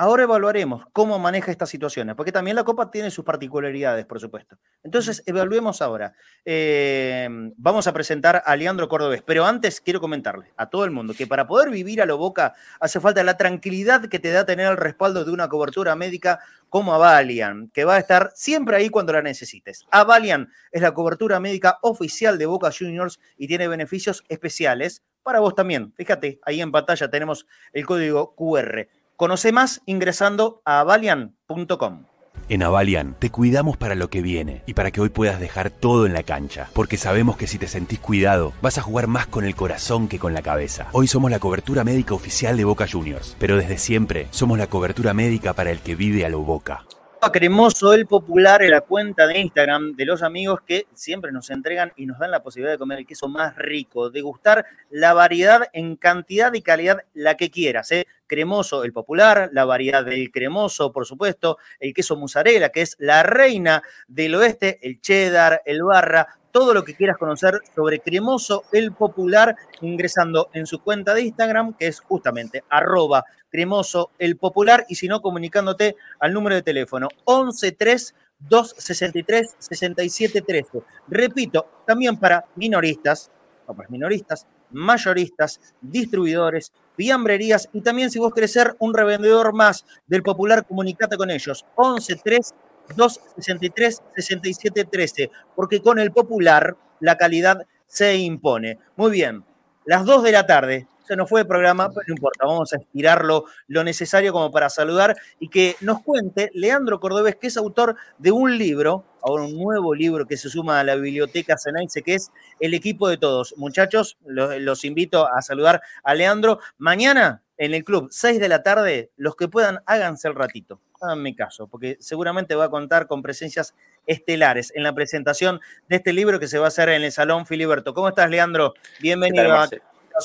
Ahora evaluaremos cómo maneja estas situaciones, porque también la Copa tiene sus particularidades, por supuesto. Entonces, evaluemos ahora. Eh, vamos a presentar a Leandro Cordobés, pero antes quiero comentarle a todo el mundo que para poder vivir a lo Boca hace falta la tranquilidad que te da tener el respaldo de una cobertura médica como Avalian, que va a estar siempre ahí cuando la necesites. Avalian es la cobertura médica oficial de Boca Juniors y tiene beneficios especiales para vos también. Fíjate, ahí en pantalla tenemos el código QR. Conoce más ingresando a valian.com. En Avalian te cuidamos para lo que viene y para que hoy puedas dejar todo en la cancha, porque sabemos que si te sentís cuidado, vas a jugar más con el corazón que con la cabeza. Hoy somos la cobertura médica oficial de Boca Juniors, pero desde siempre somos la cobertura médica para el que vive a lo Boca. Cremoso, el popular, en la cuenta de Instagram de los amigos que siempre nos entregan y nos dan la posibilidad de comer el queso más rico, de gustar la variedad en cantidad y calidad la que quieras. ¿eh? Cremoso, el popular, la variedad del cremoso, por supuesto, el queso mozzarella, que es la reina del oeste, el cheddar, el barra, todo lo que quieras conocer sobre Cremoso el Popular ingresando en su cuenta de Instagram, que es justamente arroba Cremoso el Popular, y si no, comunicándote al número de teléfono 113 263 6713. Repito, también para minoristas, para minoristas, mayoristas, distribuidores, fiambrerías y también si vos querés ser un revendedor más del Popular, comunicate con ellos. 113 263 6713, porque con el popular la calidad se impone. Muy bien, las 2 de la tarde, se nos fue el programa, pero no importa, vamos a estirarlo lo necesario como para saludar y que nos cuente Leandro Cordobés, que es autor de un libro, ahora un nuevo libro que se suma a la biblioteca Cenaice, que es El equipo de todos. Muchachos, los, los invito a saludar a Leandro. Mañana en el club, 6 de la tarde, los que puedan, háganse el ratito mi caso, porque seguramente va a contar con presencias estelares en la presentación de este libro que se va a hacer en el Salón Filiberto. ¿Cómo estás, Leandro? Bienvenido a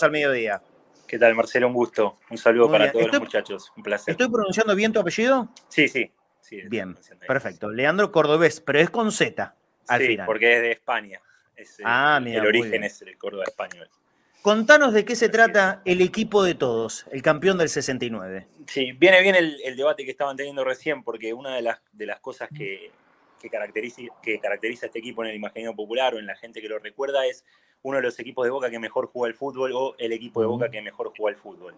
al mediodía. ¿Qué tal, Marcelo? Un gusto. Un saludo para todos los muchachos. Un placer. ¿Estoy pronunciando bien tu apellido? Sí, sí. bien, perfecto. Leandro Cordobés, pero es con Z al sí, final. porque es de España. ah, el origen es el Córdoba español. Contanos de qué se trata el equipo de todos, el campeón del 69. Sí, viene bien el, debate que estaban teniendo recién, porque una de las, de las cosas que, caracteriza, que caracteriza a este equipo en el imaginario popular o en la gente que lo recuerda es uno de los equipos de Boca que mejor juega el fútbol o el equipo de Boca que mejor juega el fútbol.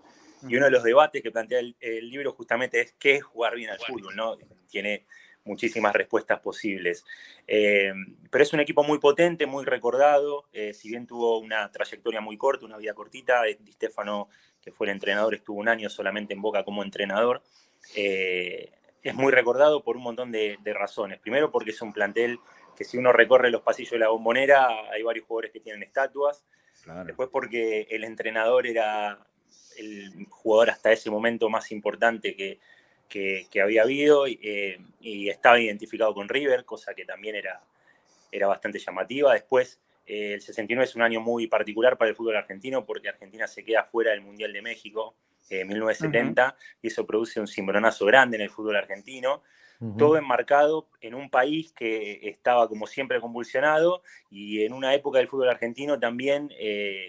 Y uno de los debates que plantea el, el libro justamente es qué es jugar bien al fútbol, ¿no? Tiene muchísimas respuestas posibles. Eh, pero es un equipo muy potente, muy recordado, eh, si bien tuvo una trayectoria muy corta, una vida cortita, Di Stefano, que fue el entrenador, estuvo un año solamente en Boca como entrenador, eh, es muy recordado por un montón de, razones. Primero porque es un plantel que si uno recorre los pasillos de la bombonera, hay varios jugadores que tienen estatuas. Después porque el entrenador era el jugador hasta ese momento más importante que, que, había habido eh, y estaba identificado con River, cosa que también era, era bastante llamativa. Después, eh, el 69 es un año muy particular para el fútbol argentino porque Argentina se queda fuera del Mundial de México en eh, 1970 y eso produce un cimbronazo grande en el fútbol argentino. Todo enmarcado en un país que estaba como siempre convulsionado y en una época del fútbol argentino también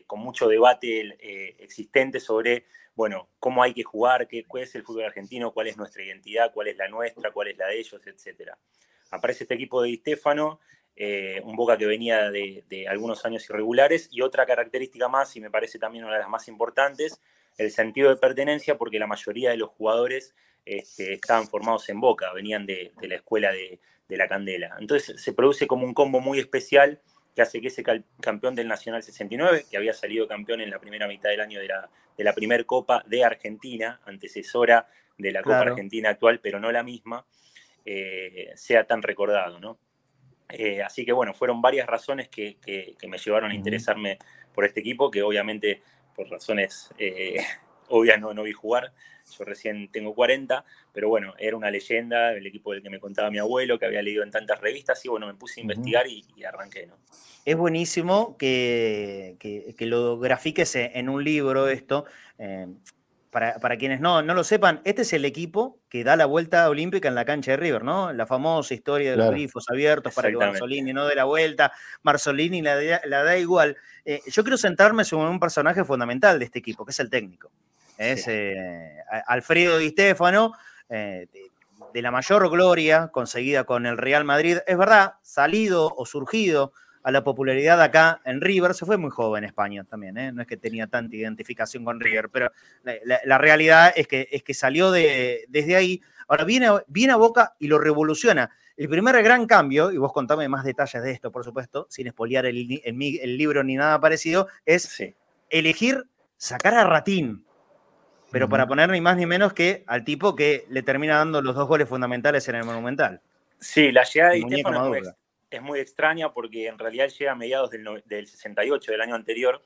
con mucho debate existente sobre bueno, cómo hay que jugar, qué, cuál es el fútbol argentino, cuál es nuestra identidad, cuál es la nuestra, cuál es la de ellos, etc. Aparece este equipo de Di Stefano, eh, un Boca que venía de, algunos años irregulares, y otra característica más, y me parece también una de las más importantes, el sentido de pertenencia, porque la mayoría de los jugadores este, estaban formados en Boca, venían de, la escuela de, de la Candela. Entonces se produce como un combo muy especial que hace que ese campeón del Nacional 69, que había salido campeón en la primera mitad del año de la, de la primer Copa de Argentina, antecesora de la Copa Argentina actual, pero no la misma, eh, sea tan recordado, ¿no? Eh, así que bueno, fueron varias razones que, me llevaron a interesarme por este equipo, que obviamente por razones eh, obvias no, no vi jugar, yo recién tengo 40, pero bueno, era una leyenda, el equipo del que me contaba mi abuelo, que había leído en tantas revistas, y bueno, me puse a investigar y, arranqué, ¿no? Es buenísimo que, lo grafiques en un libro esto. Eh, para, quienes no, no lo sepan, este es el equipo que da la vuelta olímpica en la cancha de River, ¿no? La famosa historia de los grifos abiertos para que Marzolini no dé la vuelta, Marzolini la, da igual. Eh, yo quiero centrarme sobre un personaje fundamental de este equipo, que es el técnico es eh, Alfredo Di Stefano, eh, de, la mayor gloria conseguida con el Real Madrid. Es verdad, salido o surgido a la popularidad acá en River, se fue muy joven en España también, ¿eh? no es que tenía tanta identificación con River, pero la, realidad es que, es que salió de, desde ahí. Ahora viene, viene a Boca y lo revoluciona. El primer gran cambio, y vos contame más detalles de esto, por supuesto, sin espolear el, libro ni nada parecido, es elegir sacar a Ratín, pero para poner ni más ni menos que al tipo que le termina dando los dos goles fundamentales en el Monumental. Sí, la llegada de Stefano es muy, Madurga. es muy extraña porque en realidad llega a mediados del, no- del 68, del año anterior,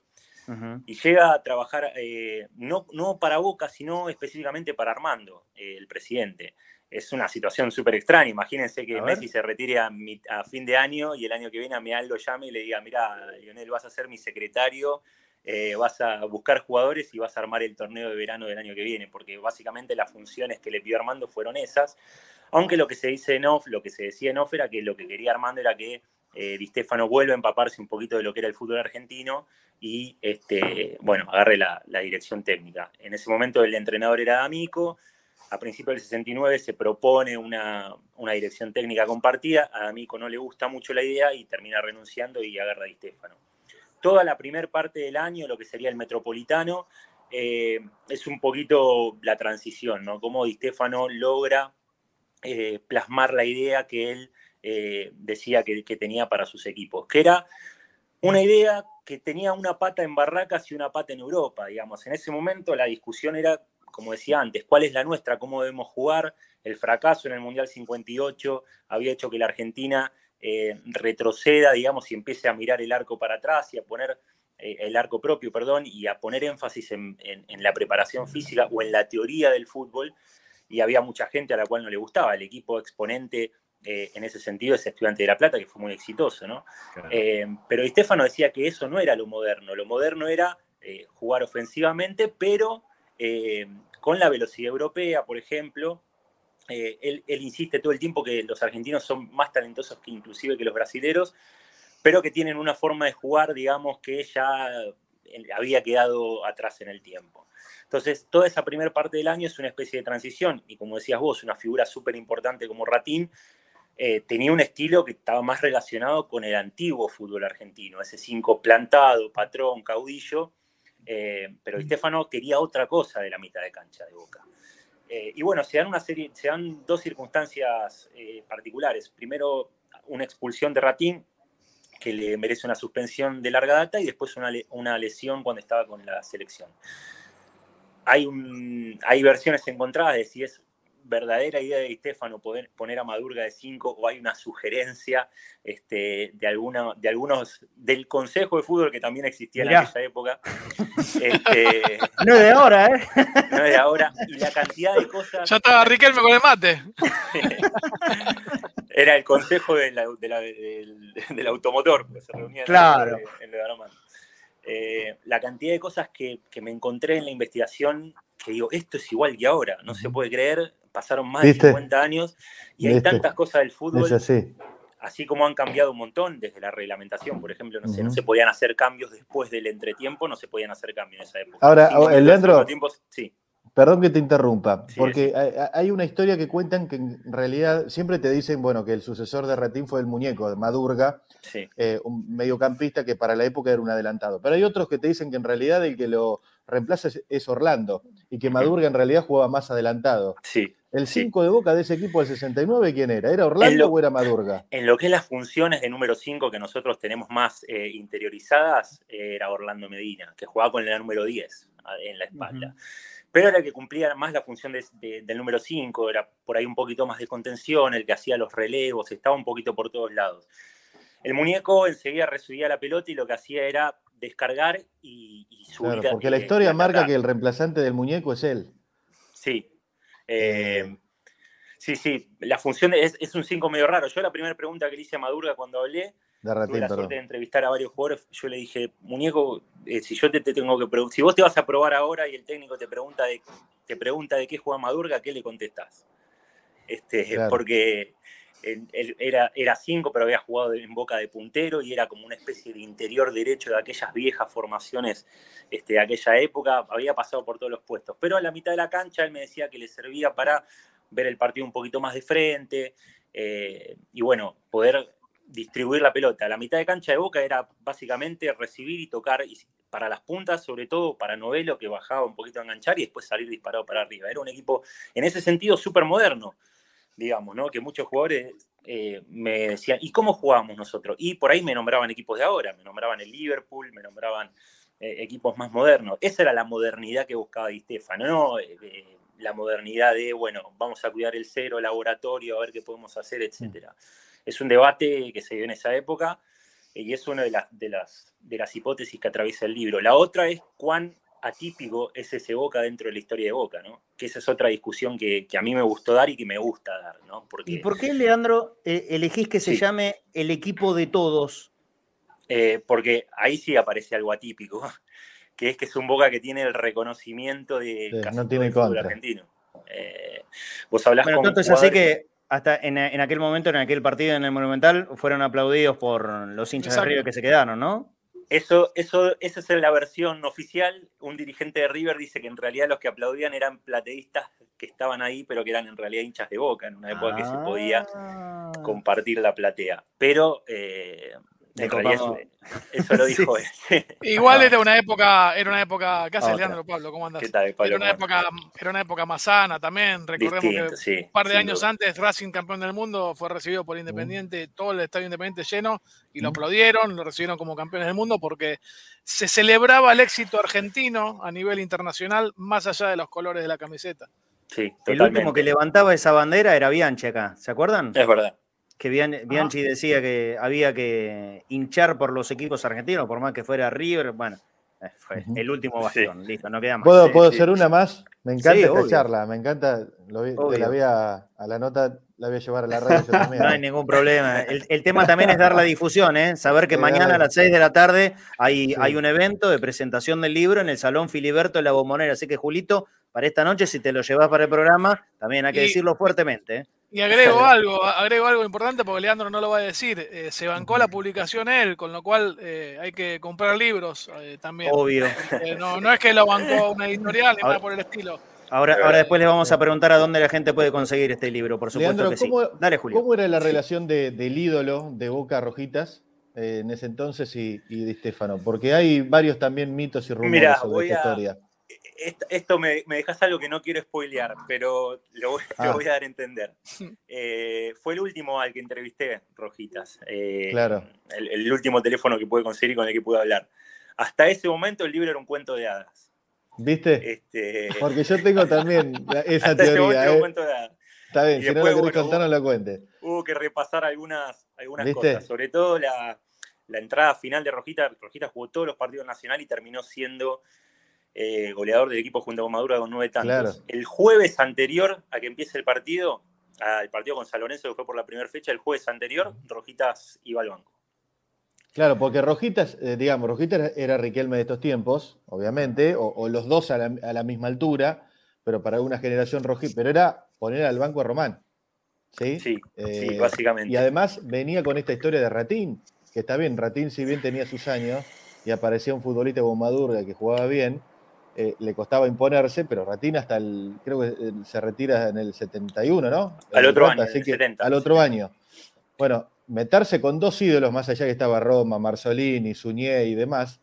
y llega a trabajar eh, no, no para Boca, sino específicamente para Armando, eh, el presidente. Es una situación súper extraña. Imagínense que. Messi se retire a, mi- a fin de año y el año que viene a Meal lo llame y le diga, mira, Lionel, vas a ser mi secretario, eh, vas a buscar jugadores y vas a armar el torneo de verano del año que viene, porque básicamente las funciones que le pidió Armando fueron esas. Aunque lo que se dice en off, lo que se decía en off era que lo que quería Armando era que eh, Di Stefano vuelva a empaparse un poquito de lo que era el fútbol argentino y, este, bueno, agarre la, la dirección técnica. En ese momento el entrenador era D'Amico, a principios del 69 se propone una, una dirección técnica compartida, a D'Amico no le gusta mucho la idea y termina renunciando y agarra a Di Stefano. Toda la primera parte del año, lo que sería el metropolitano, eh, es un poquito la transición, ¿no? Cómo Di Stefano logra eh, plasmar la idea que él eh, decía que, que tenía para sus equipos, que era una idea que tenía una pata en Barracas y una pata en Europa, digamos. En ese momento la discusión era, como decía antes, ¿cuál es la nuestra? ¿Cómo debemos jugar? El fracaso en el Mundial 58 había hecho que la Argentina eh, retroceda, digamos, y empiece a mirar el arco para atrás y a poner eh, el arco propio, perdón, y a poner énfasis en, en- en la preparación física o en la teoría del fútbol. Y había mucha gente a la cual no le gustaba. El equipo exponente eh, en ese sentido es Estudiante de La Plata, que fue muy exitoso, ¿no? Pero Di Stefano decía que eso no era lo moderno. Lo moderno era jugar ofensivamente, pero con la velocidad europea, por ejemplo. Eh, él, él insiste todo el tiempo que los argentinos son más talentosos que inclusive que los brasileros, pero que tienen una forma de jugar, digamos, que ya eh, había quedado atrás en el tiempo. Entonces, toda esa primera parte del año es una especie de transición, y como decías vos, una figura súper importante como Ratín, eh, tenía un estilo que estaba más relacionado con el antiguo fútbol argentino, ese cinco plantado, patrón, caudillo, eh, pero Di Stefano quería otra cosa de la mitad de cancha de Boca. Eh, y bueno, se dan, una serie, dos circunstancias eh, particulares. Primero, una expulsión de Ratín, que le merece una suspensión de larga data, y después una, una lesión cuando estaba con la selección. Hay, hay versiones encontradas de si es verdadera idea de Di Stefano poder poner a Madurga de 5 o hay una sugerencia este, de, alguna, de algunos del Consejo de Fútbol que también existía Mirá. en aquella época. Este, (laughs) No es de ahora, ¿eh? (laughs) no es de ahora. Y la cantidad de cosas. Ya estaba Riquelme con el mate. (laughs) Era el consejo de la- de la- del, del automotor, porque se reunía en Claro. el- en el. Eh, la cantidad de cosas que, que me encontré en la investigación, que digo, esto es igual que ahora, no se puede creer, pasaron más ¿Viste? de 50 años y hay tantas cosas del fútbol, Es así. así como han cambiado un montón desde la reglamentación, por ejemplo, no, sé, no se podían hacer cambios después del entretiempo, no se podían hacer cambios en esa época. Ahora, minutos, Leandro, tiempos, sí. Perdón que te interrumpa, Sí, porque hay- una historia que cuentan que en realidad siempre te dicen, bueno, que el sucesor de Ratín fue el muñeco de Madurga, Sí. eh, un mediocampista que para la época era un adelantado. Pero hay otros que te dicen que en realidad el que lo reemplaza es, Orlando y que Madurga en realidad jugaba más adelantado. Sí. ¿El Sí. 5 de Boca de ese equipo del 69 quién era? ¿Era Orlando lo- o era Madurga? En lo que es las funciones de número 5 que nosotros tenemos más eh, interiorizadas, era Orlando Medina, que jugaba con la número 10 a- en la espalda. Pero era el que cumplía más la función de- de- del número 5, era por ahí un poquito más de contención, el que hacía los relevos, estaba un poquito por todos lados. El muñeco enseguida recibía la pelota y lo que hacía era descargar y, y subir. Claro, porque la historia marca que el reemplazante del muñeco es él. Sí. Eh, sí, sí. La función de- es, es un 5 medio raro. Yo la primera pregunta que le hice a Madurga cuando hablé, De tuve la perdón. suerte de entrevistar a varios jugadores, yo le dije, muñeco, eh, si yo te, te tengo que preguntar, si vos te vas a probar ahora y el técnico te pregunta de, te pregunta de qué juega Madurga, ¿qué le contestás? Este, Claro. Porque él, él era, era cinco, pero había jugado en boca de puntero y era como una especie de interior derecho de aquellas viejas formaciones este, de aquella época, había pasado por todos los puestos. Pero a la mitad de la cancha él me decía que le servía para ver el partido un poquito más de frente eh, y bueno, poder distribuir la pelota. La mitad de cancha de Boca era básicamente recibir y tocar y para las puntas, sobre todo para Novelo, que bajaba un poquito a enganchar y después salir disparado para arriba. Era un equipo, en ese sentido, súper moderno, digamos, ¿no? Que muchos jugadores eh, me decían, ¿y cómo jugábamos nosotros? Y por ahí me nombraban equipos de ahora, me nombraban el Liverpool, me nombraban eh, equipos más modernos. Esa era la modernidad que buscaba Di Stefano, ¿no? Eh, la modernidad de, bueno, vamos a cuidar el cero, laboratorio, a ver qué podemos hacer, etc. Es un debate que se dio en esa época y es una de las, de las, de las hipótesis que atraviesa el libro. La otra es cuán atípico es ese Boca dentro de la historia de Boca, ¿no? Que esa es otra discusión que, que a mí me gustó dar y que me gusta dar, ¿no? Porque, ¿Y por qué, Leandro, eh, elegís que se Sí. llame el equipo de todos? eh, porque ahí sí aparece algo atípico, que es que es un Boca que tiene el reconocimiento de Sí, casi no todo tiene el argentino. Eh, vos hablás Bueno, con tanto es así que hasta en, en aquel momento, en aquel partido en el Monumental, fueron aplaudidos por los hinchas Exacto. de River que se quedaron, ¿no? Eso, eso, esa es la versión oficial. Un dirigente de River dice que en realidad los que aplaudían eran plateístas que estaban ahí, pero que eran en realidad hinchas de boca, en una época que se podía Ah. compartir la platea. Pero eh, Eso, eso lo (laughs) dijo él. (laughs) Igual era una época, era una época, ¿qué haces. Leandro Pablo? ¿Cómo andas? ¿Qué tal, Pablo? Era una ¿Cómo época, era una época más sana también. Recordemos Distinto, que sí, un par de años duda. antes Racing campeón del mundo fue recibido por Independiente, todo el estadio Independiente lleno y lo aplaudieron, lo recibieron como campeones del mundo porque se celebraba el éxito argentino a nivel internacional más allá de los colores de la camiseta. Sí, El último que levantaba esa bandera era Bianchi acá, ¿se acuerdan? Es verdad. Que Bian- Bianchi decía que había que hinchar por los equipos argentinos, por más que fuera River. Bueno, eh, fue el último bastión, listo, no queda más. ¿Puedo, Sí, puedo sí. hacer una más? Me encanta Sí, esta obvio. charla, me encanta. Lo la voy a, a la nota, la voy a llevar a la radio yo también. (laughs) No hay ¿eh? ningún problema. El, el tema también es dar la difusión, ¿eh? saber que Sí, mañana a las 6 de la tarde hay, Sí. hay un evento de presentación del libro en el Salón Filiberto de la Bombonera. Así que, Julito, para esta noche, si te lo llevas para el programa, también hay que Y- decirlo fuertemente. ¿eh? Y agrego algo, agrego algo importante porque Leandro no lo va a decir. eh, se bancó la publicación él, con lo cual eh, hay que comprar libros eh, también. Obvio. Eh, no, no es que lo bancó una editorial ni Ahora- nada por el estilo. Ahora, ahora después les vamos a preguntar a dónde la gente puede conseguir este libro, por supuesto Leandro, que sí. ¿cómo, Dale, Julio. cómo era la relación de- del ídolo de Boca Rojitas en ese entonces y, y de Stefano? Porque hay varios también mitos y rumores Mirá, sobre esta a- historia. Esto, esto me, me dejas algo que no quiero spoilear, pero lo voy, lo Ah. voy a dar a entender. (laughs) Eh, fue el último al que entrevisté, Rojitas. Eh, Claro. El, el último teléfono que pude conseguir y con el que pude hablar. Hasta ese momento el libro era un cuento de hadas. ¿Viste? Este, Porque yo tengo también (laughs) la- esa hasta ese momento teoría. era un ¿eh? cuento de hadas. Está bien, y si no después, lo querés bueno, contar, no lo cuentes. Hubo que repasar algunas, algunas ¿Viste? cosas, sobre todo la, la entrada final de Rojita. Rojita jugó todos los partidos nacionales y terminó siendo eh, goleador del equipo junto con Maduro con nueve tantos. Claro. El jueves anterior a que empiece el partido, al partido con San Lorenzo, que fue por la primera fecha, el jueves anterior, Rojitas iba al banco. Claro, porque Rojitas, eh, digamos, Rojitas era, era Riquelme de estos tiempos, obviamente, o, o los dos a la, a la misma altura, pero para una generación Rojitas, pero era poner al banco a Román. ¿Sí? Sí, Eh, sí, básicamente. Y además venía con esta historia de Ratín, que está bien, Ratín si bien tenía sus años y aparecía un futbolista como Madurga que jugaba bien, eh, le costaba imponerse, pero Ratín hasta el, creo que eh, se retira en el 71, ¿no? Al otro año, en el 70, Al otro año. Bueno, meterse con dos ídolos, más allá que estaba Roma, Marzolini, Suñé y demás,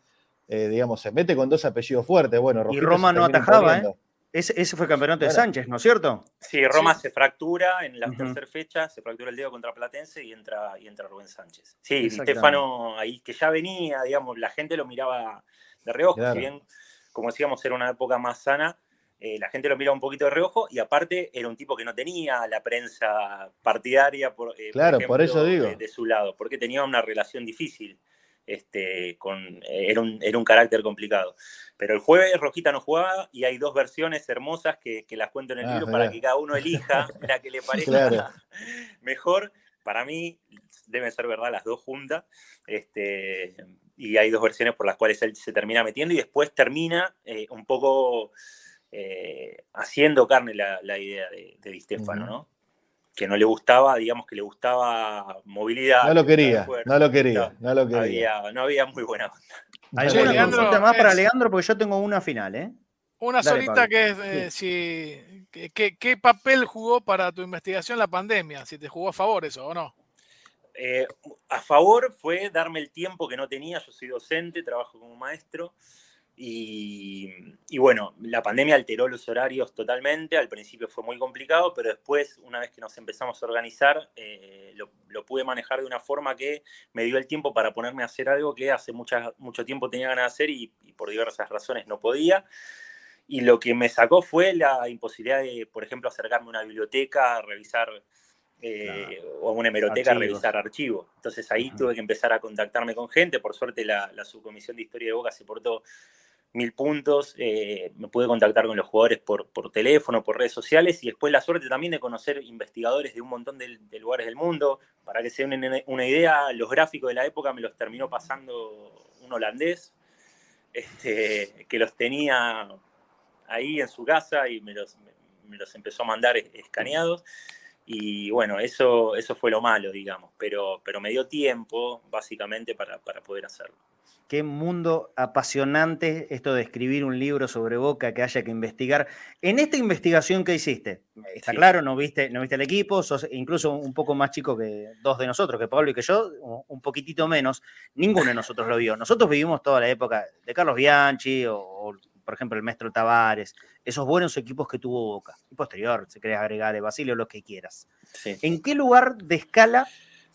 eh, digamos, se mete con dos apellidos fuertes. Bueno, Y Roma no atajaba, ¿eh? Ese, ese fue campeonato de. Sánchez, ¿no es cierto? Sí, Roma Sí. se fractura en la tercera fecha, se fractura el dedo contra Platense y entra, y entra Rubén Sánchez. Sí, Di Exactamente. Stefano ahí que ya venía, digamos, la gente lo miraba de reojo, Claro. si bien, como decíamos, era una época más sana, eh, la gente lo miraba un poquito de reojo y aparte era un tipo que no tenía la prensa partidaria, por, eh, Claro, por eso digo. De, de su lado, porque tenía una relación difícil. Este, con, eh, era, un, era un carácter complicado. Pero el jueves Rojita no jugaba y hay dos versiones hermosas que, que las cuento en el Ah, libro para que cada uno elija (laughs) la que le parezca Claro. mejor. Para mí deben ser verdad las dos juntas. Este, y hay dos versiones por las cuales él se termina metiendo y después termina eh, un poco eh, haciendo carne la, la idea de, de Di Stefano. ¿no? Que no le gustaba, digamos que le gustaba movilidad. No lo quería, no lo quería, no lo quería. había, no había muy buena onda. ¿Alguna Leandro, consulta más para Leandro? Porque yo tengo una final, ¿eh? Una Dale, solita Pablo. que es eh, si, que- que- ¿qué papel jugó para tu investigación la pandemia? Si te jugó a favor eso o no. Eh, a favor fue darme el tiempo que no tenía. Yo soy docente, trabajo como maestro. Y, bueno, la pandemia alteró los horarios totalmente, al principio fue muy complicado, pero después, una vez que nos empezamos a organizar, eh, lo, lo, pude manejar de una forma que me dio el tiempo para ponerme a hacer algo que hace mucha, mucho tiempo tenía ganas de hacer y, y por diversas razones no podía. Y lo que me sacó fue la imposibilidad de, por ejemplo, acercarme a una biblioteca, revisar eh, claro. o a una hemeroteca a revisar archivos. Entonces ahí tuve que empezar a contactarme con gente. Por suerte la, la, subcomisión de historia de Boca se portó mil puntos. Eh, me pude contactar con los jugadores por, por, teléfono, por redes sociales y después la suerte también de conocer investigadores de un montón de, de lugares del mundo. Para que se den una, una, idea, los gráficos de la época me los terminó pasando un holandés este, que los tenía ahí en su casa y me los, me los empezó a mandar escaneados. Y bueno, eso, eso fue lo malo, digamos, pero, pero me dio tiempo básicamente para, para poder hacerlo. Qué mundo apasionante esto de escribir un libro sobre Boca que haya que investigar. En esta investigación que hiciste, está sí. claro, no viste, no viste el equipo, sos incluso un poco más chico que dos de nosotros, que Pablo y que yo, un poquitito menos. Ninguno de nosotros lo vio. Nosotros vivimos toda la época de Carlos Bianchi o, o por ejemplo, el Maestro Tavares, esos buenos equipos que tuvo Boca. Y posterior, si querés agregar Basilio, lo que quieras. Sí. ¿En qué lugar de escala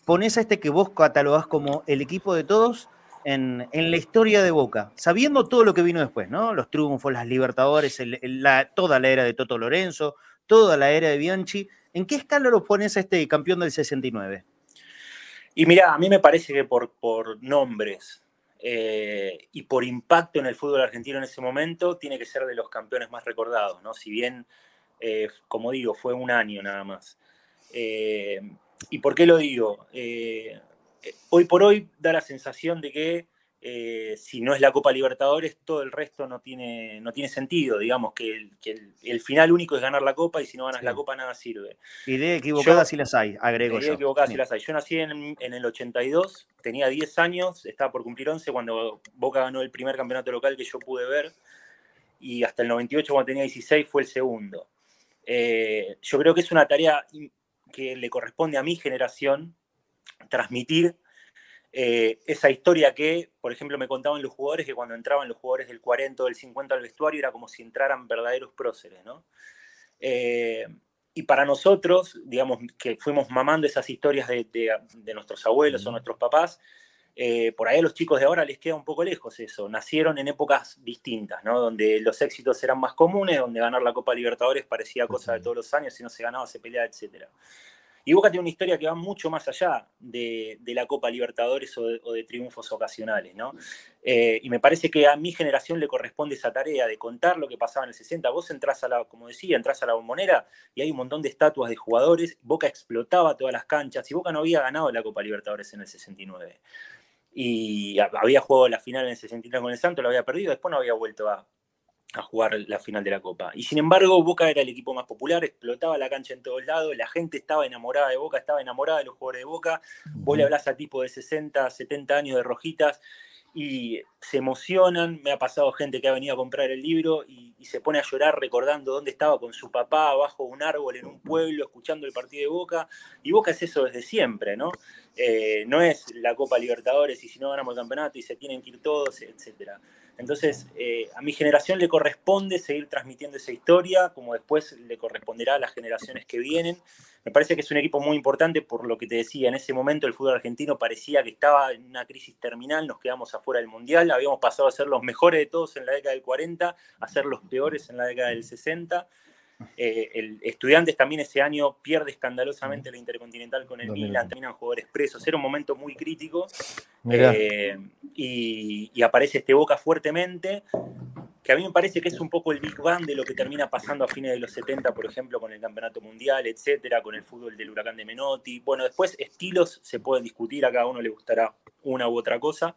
pones a este que vos catalogás como el equipo de todos en, en, la historia de Boca? Sabiendo todo lo que vino después, ¿no? Los triunfos, las Libertadores, el, el, la, toda la era de Toto Lorenzo, toda la era de Bianchi. ¿En qué escala lo pones a este campeón del 69? Y mira, a mí me parece que por, por nombres, eh, y por impacto en el fútbol argentino en ese momento, tiene que ser de los campeones más recordados, ¿no? Si bien, eh, como digo, fue un año nada más. Eh, ¿Y por qué lo digo? Hoy por hoy da la sensación de que eh, si no es la Copa Libertadores, todo el resto no tiene, no tiene sentido. Digamos que, el, que el, el, final único es ganar la Copa y si no ganas sí. la Copa nada sirve. Ideas equivocadas sí las hay, agrego yo. equivocadas sí las hay. Yo nací en, en, el 82, tenía 10 años, estaba por cumplir 11 cuando Boca ganó el primer campeonato local que yo pude ver y hasta el 98 cuando tenía 16 fue el segundo. Eh, yo creo que es una tarea que le corresponde a mi generación transmitir eh, esa historia que, por ejemplo, me contaban los jugadores que cuando entraban los jugadores del 40 o del 50 al vestuario era como si entraran verdaderos próceres, ¿no? Eh, y para nosotros, digamos, que fuimos mamando esas historias de, de, de nuestros abuelos o nuestros papás, eh, por ahí a los chicos de ahora les queda un poco lejos eso. Nacieron en épocas distintas, ¿no? Donde los éxitos eran más comunes, donde ganar la Copa Libertadores parecía cosa de todos los años, si no se ganaba se peleaba, etcétera. Y Boca tiene una historia que va mucho más allá de, la Copa Libertadores o de, o de triunfos ocasionales, ¿no? Eh, y me parece que a mi generación le corresponde esa tarea de contar lo que pasaba en el 60. Vos entrás a la, como decía, entrás a la bombonera y hay un montón de estatuas de jugadores. Boca explotaba todas las canchas y Boca no había ganado la Copa Libertadores en el 69. Y había jugado la final en el 69 con el Santo, lo había perdido, después no había vuelto a, a jugar la final de la Copa. Y sin embargo, Boca era el equipo más popular, explotaba la cancha en todos lados, la gente estaba enamorada de Boca, estaba enamorada de los jugadores de Boca. Vos le hablás a tipo de 60, 70 años de rojitas y se emocionan. Me ha pasado gente que ha venido a comprar el libro y, y, se pone a llorar recordando dónde estaba con su papá bajo un árbol en un pueblo, escuchando el partido de Boca. Y Boca es eso desde siempre, ¿no? Eh, no es la Copa Libertadores y si no ganamos el campeonato y se tienen que ir todos, etcétera. Entonces, eh, a mi generación le corresponde seguir transmitiendo esa historia, como después le corresponderá a las generaciones que vienen. Me parece que es un equipo muy importante por lo que te decía, en ese momento el fútbol argentino parecía que estaba en una crisis terminal, nos quedamos afuera del Mundial, habíamos pasado a ser los mejores de todos en la década del 40, a ser los peores en la década del 60. Eh, el Estudiantes también ese año pierde escandalosamente la Intercontinental con el Milan, terminan jugadores presos, era un momento muy crítico eh, y, y, aparece este Boca fuertemente, que a mí me parece que es un poco el Big Bang de lo que termina pasando a fines de los 70, por ejemplo, con el Campeonato Mundial, etcétera, con el fútbol del Huracán de Menotti. Bueno, después estilos se pueden discutir, a cada uno le gustará una u otra cosa,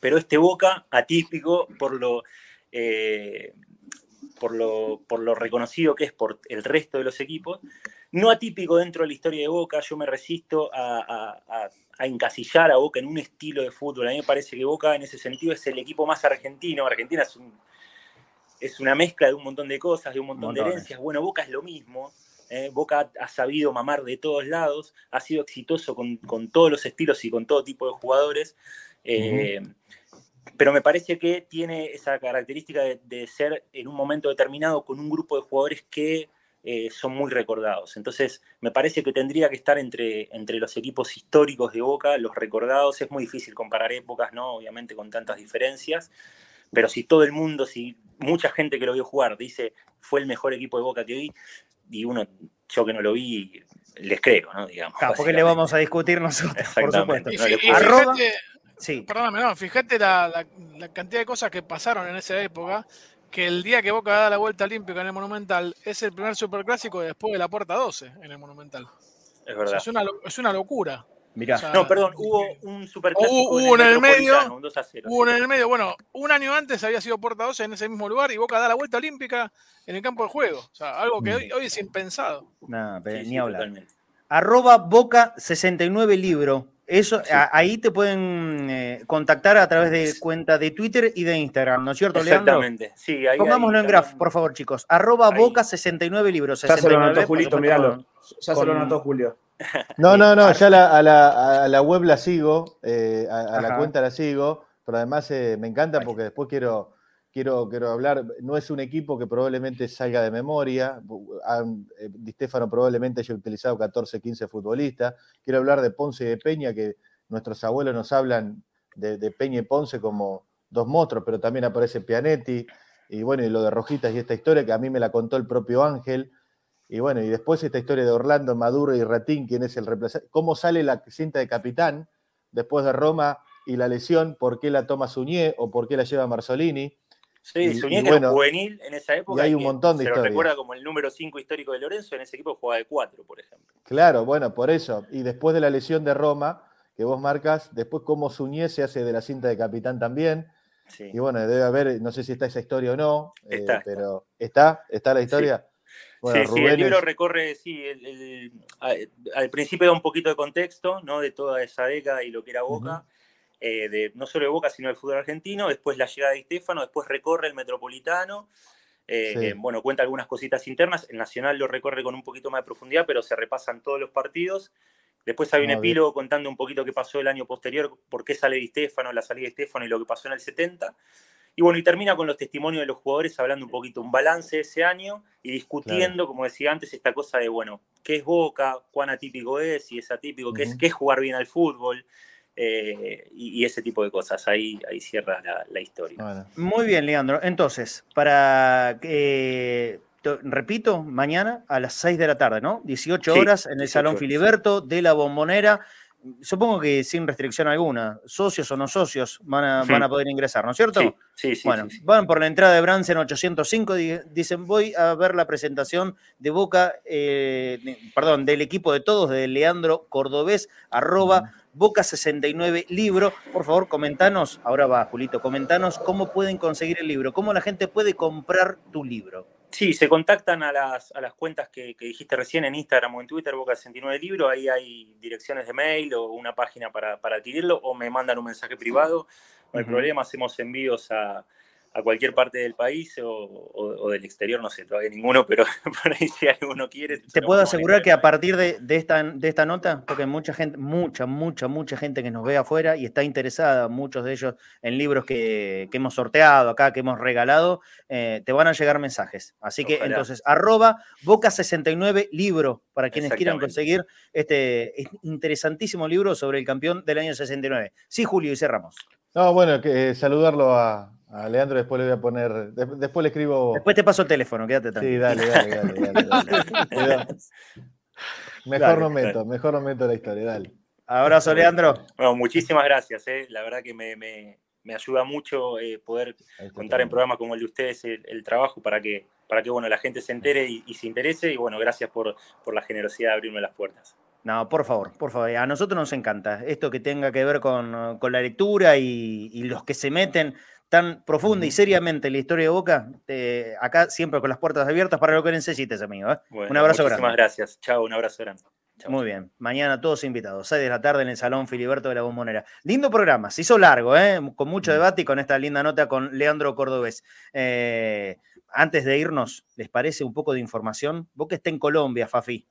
pero este Boca atípico por lo... Eh, por lo, por lo reconocido que es por el resto de los equipos, no atípico dentro de la historia de Boca, yo me resisto a, a, a, encasillar a Boca en un estilo de fútbol. A mí me parece que Boca en ese sentido es el equipo más argentino. Argentina es, un, es una mezcla de un montón de cosas, de un montón Montones. de herencias. Bueno, Boca es lo mismo. Eh, Boca ha sabido mamar de todos lados, ha sido exitoso con, con, todos los estilos y con todo tipo de jugadores. Eh, uh -huh pero me parece que tiene esa característica de, de ser en un momento determinado con un grupo de jugadores que eh, son muy recordados. Entonces, me parece que tendría que estar entre, entre los equipos históricos de Boca, los recordados. Es muy difícil comparar épocas, ¿no? Obviamente con tantas diferencias. Pero si todo el mundo, si mucha gente que lo vio jugar dice fue el mejor equipo de Boca que vi, y uno, yo que no lo vi, les creo, ¿no? Digamos, Claro, porque le vamos a discutir nosotros, por supuesto. Y, y fíjate, Sí, perdóname, no, fíjate la, la- la cantidad de cosas que pasaron en esa época, que el día que Boca da la vuelta olímpica en el Monumental es el primer superclásico después de la puerta 12 en el Monumental. Es O sea, verdad. es, una, es una locura. mirá. O sea, No, perdón, hubo un superclásico Hubo- hubo en en el el medio, un 2 a 0. Hubo en el medio, bueno, un año antes había sido Puerta 12 en ese mismo lugar y Boca da la vuelta olímpica en el campo de juego. O sea, algo que Mm. hoy, hoy es impensado. Nah, pero Sí, ni sí, hablar. totalmente. Arroba Boca 69 Libro. Eso, a- ahí te pueden eh, contactar a través de cuenta de Twitter y de Instagram, ¿no es cierto, Leandro? Exactamente. Sí, ahí, Pongámoslo ahí en graph, también- por favor, chicos. Arroba Ahí. Boca 69 Libros. Ya se lo 69, anotó Julito, miralo. Ya se lo anotó Julio. (laughs) No, no, no, ya la- a, la, a la web la sigo, eh, a, a la cuenta la sigo, pero además eh, me encanta porque después quiero, quiero, quiero hablar, no es un equipo que probablemente salga de memoria, eh, Di Stefano probablemente haya utilizado 14, 15 futbolistas, quiero hablar de Ponce y de Peña, que nuestros abuelos nos hablan de, Peña y Ponce como dos monstruos, pero también aparece Pianetti, y bueno, y lo de Rojitas y esta historia que a mí me la contó el propio Ángel, y bueno, y después esta historia de Orlando, Maduro y Ratín, quién es el reemplazante, cómo sale la cinta de capitán después de Roma y la lesión, por qué la toma Suñé o por qué la lleva Marzolini. Sí, Y- bueno, era juvenil en esa época. y hay un montón de se historias. recuerda como el número 5 histórico de Lorenzo, en ese equipo jugaba de 4, por ejemplo. Claro, bueno, por eso. Y después de la lesión de Roma, que vos marcas, después cómo Suñé se hace de la cinta de capitán también. Sí. Y bueno, debe haber, no sé si está esa historia o no, eh, Está, pero ¿está? ¿Está la historia? Bueno, sí, sí, el libro recorre, sí, el- el- a- al principio da un poquito de contexto, ¿no? De toda esa década y lo que era Boca, eh, de, no solo de Boca, sino del fútbol argentino, después la llegada de Estefano, después recorre el Metropolitano, eh, Sí. eh, bueno, cuenta algunas cositas internas, el Nacional lo recorre con un poquito más de profundidad, pero se repasan todos los partidos, después hay un Ah, epílogo contando un poquito qué pasó el año posterior, por qué sale de Estefano, la salida de Estefano y lo que pasó en el 70, y bueno, y termina con los testimonios de los jugadores hablando un poquito, un balance de ese año y discutiendo, como decía antes, esta cosa de, bueno, ¿qué es Boca? ¿Cuán atípico es? Si es atípico, ¿qué, es, qué es jugar bien al fútbol? Eh, y, y ese tipo de cosas. Ahí, ahí cierra la, la historia. Bueno, Muy bien, Leandro. Entonces, para que, to- repito, mañana a las 6 de la tarde, ¿no? 18 Sí, horas en el 18 Salón horas. Filiberto de la Bombonera. Supongo que sin restricción alguna, socios o no socios van a, Sí. van a poder ingresar, ¿no es cierto? Sí, sí, sí. bueno, sí, sí. van por la entrada de Bransen 805, di- dicen voy a ver la presentación de Boca, eh, perdón, del equipo de todos, de Leandro Cordobés, arroba Boca 69 libro. Por favor, comentanos, ahora va Julito, comentanos cómo pueden conseguir el libro, cómo la gente puede comprar tu libro. Sí, se contactan a las, a las cuentas que, que dijiste recién en Instagram o en Twitter, Boca69 Libro, ahí hay direcciones de mail o una página para, para adquirirlo, o me mandan un mensaje privado, no hay problema, hacemos envíos a, a cualquier parte del país o, o- o del exterior, no sé, todavía ninguno, pero (laughs) por ahí si alguno quiere. Te puedo asegurar que a partir de, de esta, de esta nota, porque hay mucha gente, mucha, mucha, mucha gente que nos ve afuera y está interesada, muchos de ellos en libros que, que hemos sorteado acá, que hemos regalado, eh, te van a llegar mensajes. Así que Ojalá. entonces, arroba Boca69 libro, para quienes quieran conseguir este interesantísimo libro sobre el campeón del año 69. Sí, Julio, y cerramos. No, bueno, que, eh, saludarlo a, a Leandro, después le voy a poner, de- después le escribo. Después te paso el teléfono, quédate Sí, tranquilo. dale, dale, dale. dale, dale. (laughs) Cuidado. Mejor Dale, no meto, dale. mejor no meto la historia, dale. Abrazo, Leandro. Bueno, muchísimas gracias, eh, la verdad que me, me- me ayuda mucho eh, poder contar en programas como el de ustedes el, el trabajo para que, para que bueno, la gente se entere y, y se interese. Y bueno, gracias por, por la generosidad de abrirme las puertas. No, por favor, por favor. A nosotros nos encanta esto que tenga que ver con, con la lectura y, y los que se meten tan profunda y seriamente en la historia de Boca. eh, acá siempre con las puertas abiertas para lo que necesites, amigo. ¿eh? Bueno, Un abrazo muchísimas grande. gracias. Chao, un abrazo grande. Muy bien. Mañana todos invitados. 6 de la tarde en el Salón Filiberto de la Bombonera. Lindo programa. Se hizo largo, ¿eh? con mucho debate y con esta linda nota con Leandro Cordobés. Eh, antes de irnos, ¿les parece un poco de información? Vos que está en Colombia, Fafi.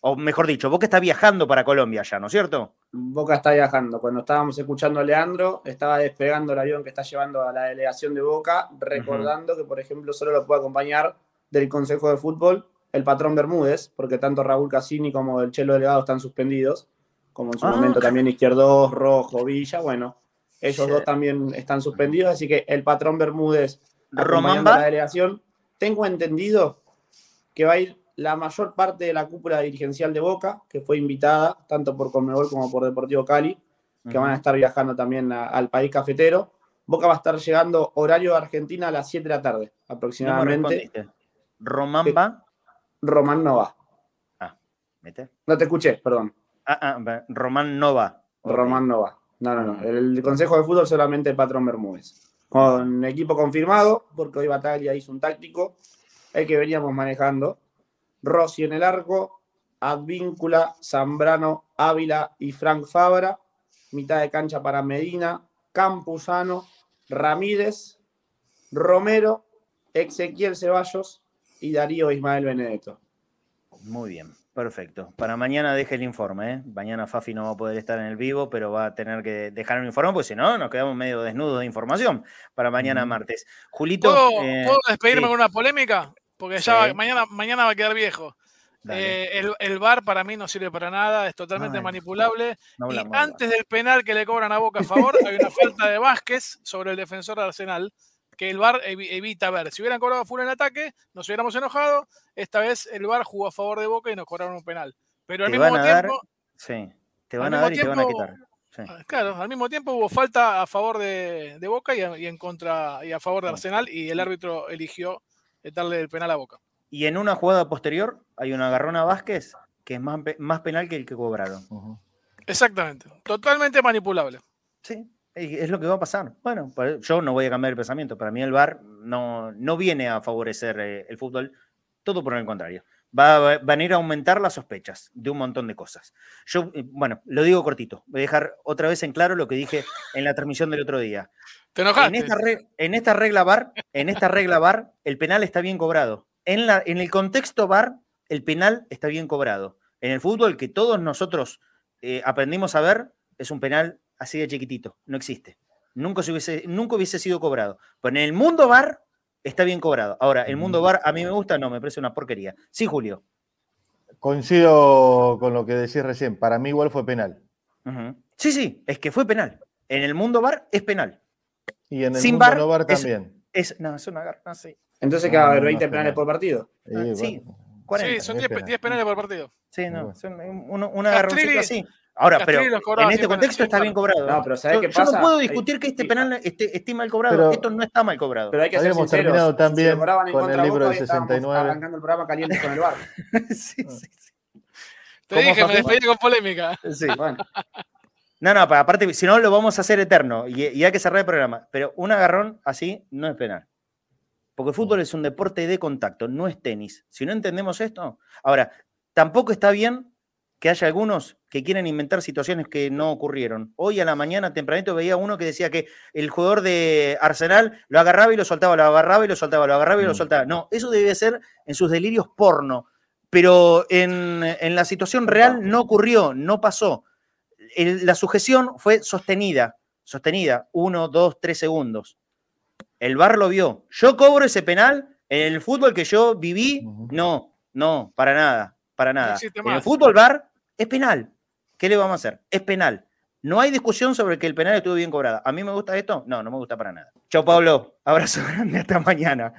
O mejor dicho, Boca está viajando para Colombia ya, ¿no es cierto? Boca está viajando. Cuando estábamos escuchando a Leandro, estaba despegando el avión que está llevando a la delegación de Boca, recordando que, por ejemplo, solo lo puede acompañar del Consejo de Fútbol el patrón Bermúdez, porque tanto Raúl Cassini como el Chelo Delegado están suspendidos, como en su Ah, momento también Izquierdos, Rojo, Villa, bueno, ellos Sí. dos también están suspendidos, así que el patrón Bermúdez Román acompañando a la delegación. Tengo entendido que va a ir la mayor parte de la cúpula dirigencial de Boca, que fue invitada tanto por Conmebol como por Deportivo Cali, que van a estar viajando también a- al país cafetero. Boca va a estar llegando horario de Argentina a las 7 de la tarde, aproximadamente. Román va. Román no va. ¿Viste? No te escuché, perdón. Ah, ah. Román no va. Román no va. No, no, no. El Consejo de Fútbol solamente el patrón Bermúdez. Con equipo confirmado, porque hoy Bataglia hizo un táctico, el que veníamos manejando. Rossi en el arco, Advíncula, Zambrano, Ávila y Frank Fabra. Mitad de cancha para Medina, Campuzano, Ramírez, Romero, Ezequiel Ceballos y Darío Ismael Benedetto. Muy bien, perfecto. Para mañana deje el informe, ¿eh? Mañana Fafi no va a poder estar en el vivo, pero va a tener que dejar un informe, porque si no, nos quedamos medio desnudos de información para mañana martes. Julito. ¿Puedo, eh, puedo despedirme sí, con una polémica? Porque ya Sí. va- mañana, mañana va a quedar viejo. Eh, el, el VAR para mí no sirve para nada, es totalmente Ay, manipulable. no y antes del penal que le cobran a Boca a favor, hay una falta de Vázquez sobre el defensor de Arsenal que el VAR evi- evita ver. Si hubieran cobrado full en ataque, nos hubiéramos enojado. Esta vez el VAR jugó a favor de Boca y nos cobraron un penal. Pero al Te mismo van a dar- tiempo, Sí, te van a dar y te van a quitar. Sí. Ah, Claro, al mismo tiempo hubo falta a favor de, de Boca y, a- y en contra y a favor de Arsenal y el árbitro eligió darle el penal a Boca. Y en una jugada posterior hay una agarrona Vázquez que es más, más penal que el que cobraron. Exactamente, totalmente manipulable. Sí, es es lo que va a pasar. Bueno, pa- yo no voy a cambiar el pensamiento. Para mí el VAR no, no viene a favorecer eh, el fútbol, todo por el contrario. Va, va- van a ir a aumentar las sospechas de un montón de cosas. Yo, eh, bueno, lo digo cortito. Voy a dejar otra vez en claro lo que dije en la transmisión del otro día. ¿Te En esta, re- en esta regla VAR, en esta regla VAR, el penal está bien cobrado. En, la, en el contexto VAR, el penal está bien cobrado. En el fútbol que todos nosotros eh, aprendimos a ver, es un penal así de chiquitito. No existe. Nunca, se hubiese, nunca hubiese sido cobrado. Pero en el mundo VAR está bien cobrado. Ahora, el mundo VAR a mí me gusta, no, me parece una porquería. Sí, Julio. Coincido con lo que decís recién. Para mí igual fue penal. Sí, sí, es que fue penal. En el mundo VAR es penal. Y en el Sin VAR no también. Es, no, es una garra, sí. Entonces, No, ¿qué va a no, haber no 20 es penales penal. por partido? Ah, sí, bueno, 40. sí, son es 10, penal. 10 penales por partido. Sí, no, son un- una así. Ahora, pero en este contexto está bien cobrado. No, ¿eh? pero ¿sabés yo, qué yo no pasa? puedo discutir que este penal esté, esté mal cobrado. Pero- Esto no está mal cobrado. Pero hay que ser Habíamos sinceros. terminado también con el libro del hoy estábamos 69. arrancando el programa caliente con el bar. (laughs) sí, sí, Te ¿Cómo, dije, me despedí con polémica. Sí. Bueno, (laughs) No, no, pa- aparte, si no, lo vamos a hacer eterno y, y hay que cerrar el programa. Pero un agarrón así no es penal. Porque el fútbol es un deporte de contacto, no es tenis. Si no entendemos esto. Ahora, tampoco está bien que haya algunos que quieren inventar situaciones que no ocurrieron. Hoy a la mañana, tempranito, veía uno que decía que el jugador de Arsenal lo agarraba y lo soltaba, lo agarraba y lo soltaba, lo agarraba y lo Mm. soltaba. No, eso debe ser en sus delirios porno. Pero en, en la situación real no ocurrió, no pasó. El- la sujeción fue sostenida, sostenida, uno, dos, tres segundos. El VAR lo vio. Yo cobro ese penal en el fútbol que yo viví. No, no, para nada, para nada. en el fútbol VAR es penal. ¿Qué le vamos a hacer? Es penal. No hay discusión sobre que el penal estuvo bien cobrado. ¿A mí me gusta esto? No, no me gusta para nada. Chao, Pablo. Abrazo (laughs) grande. Hasta mañana.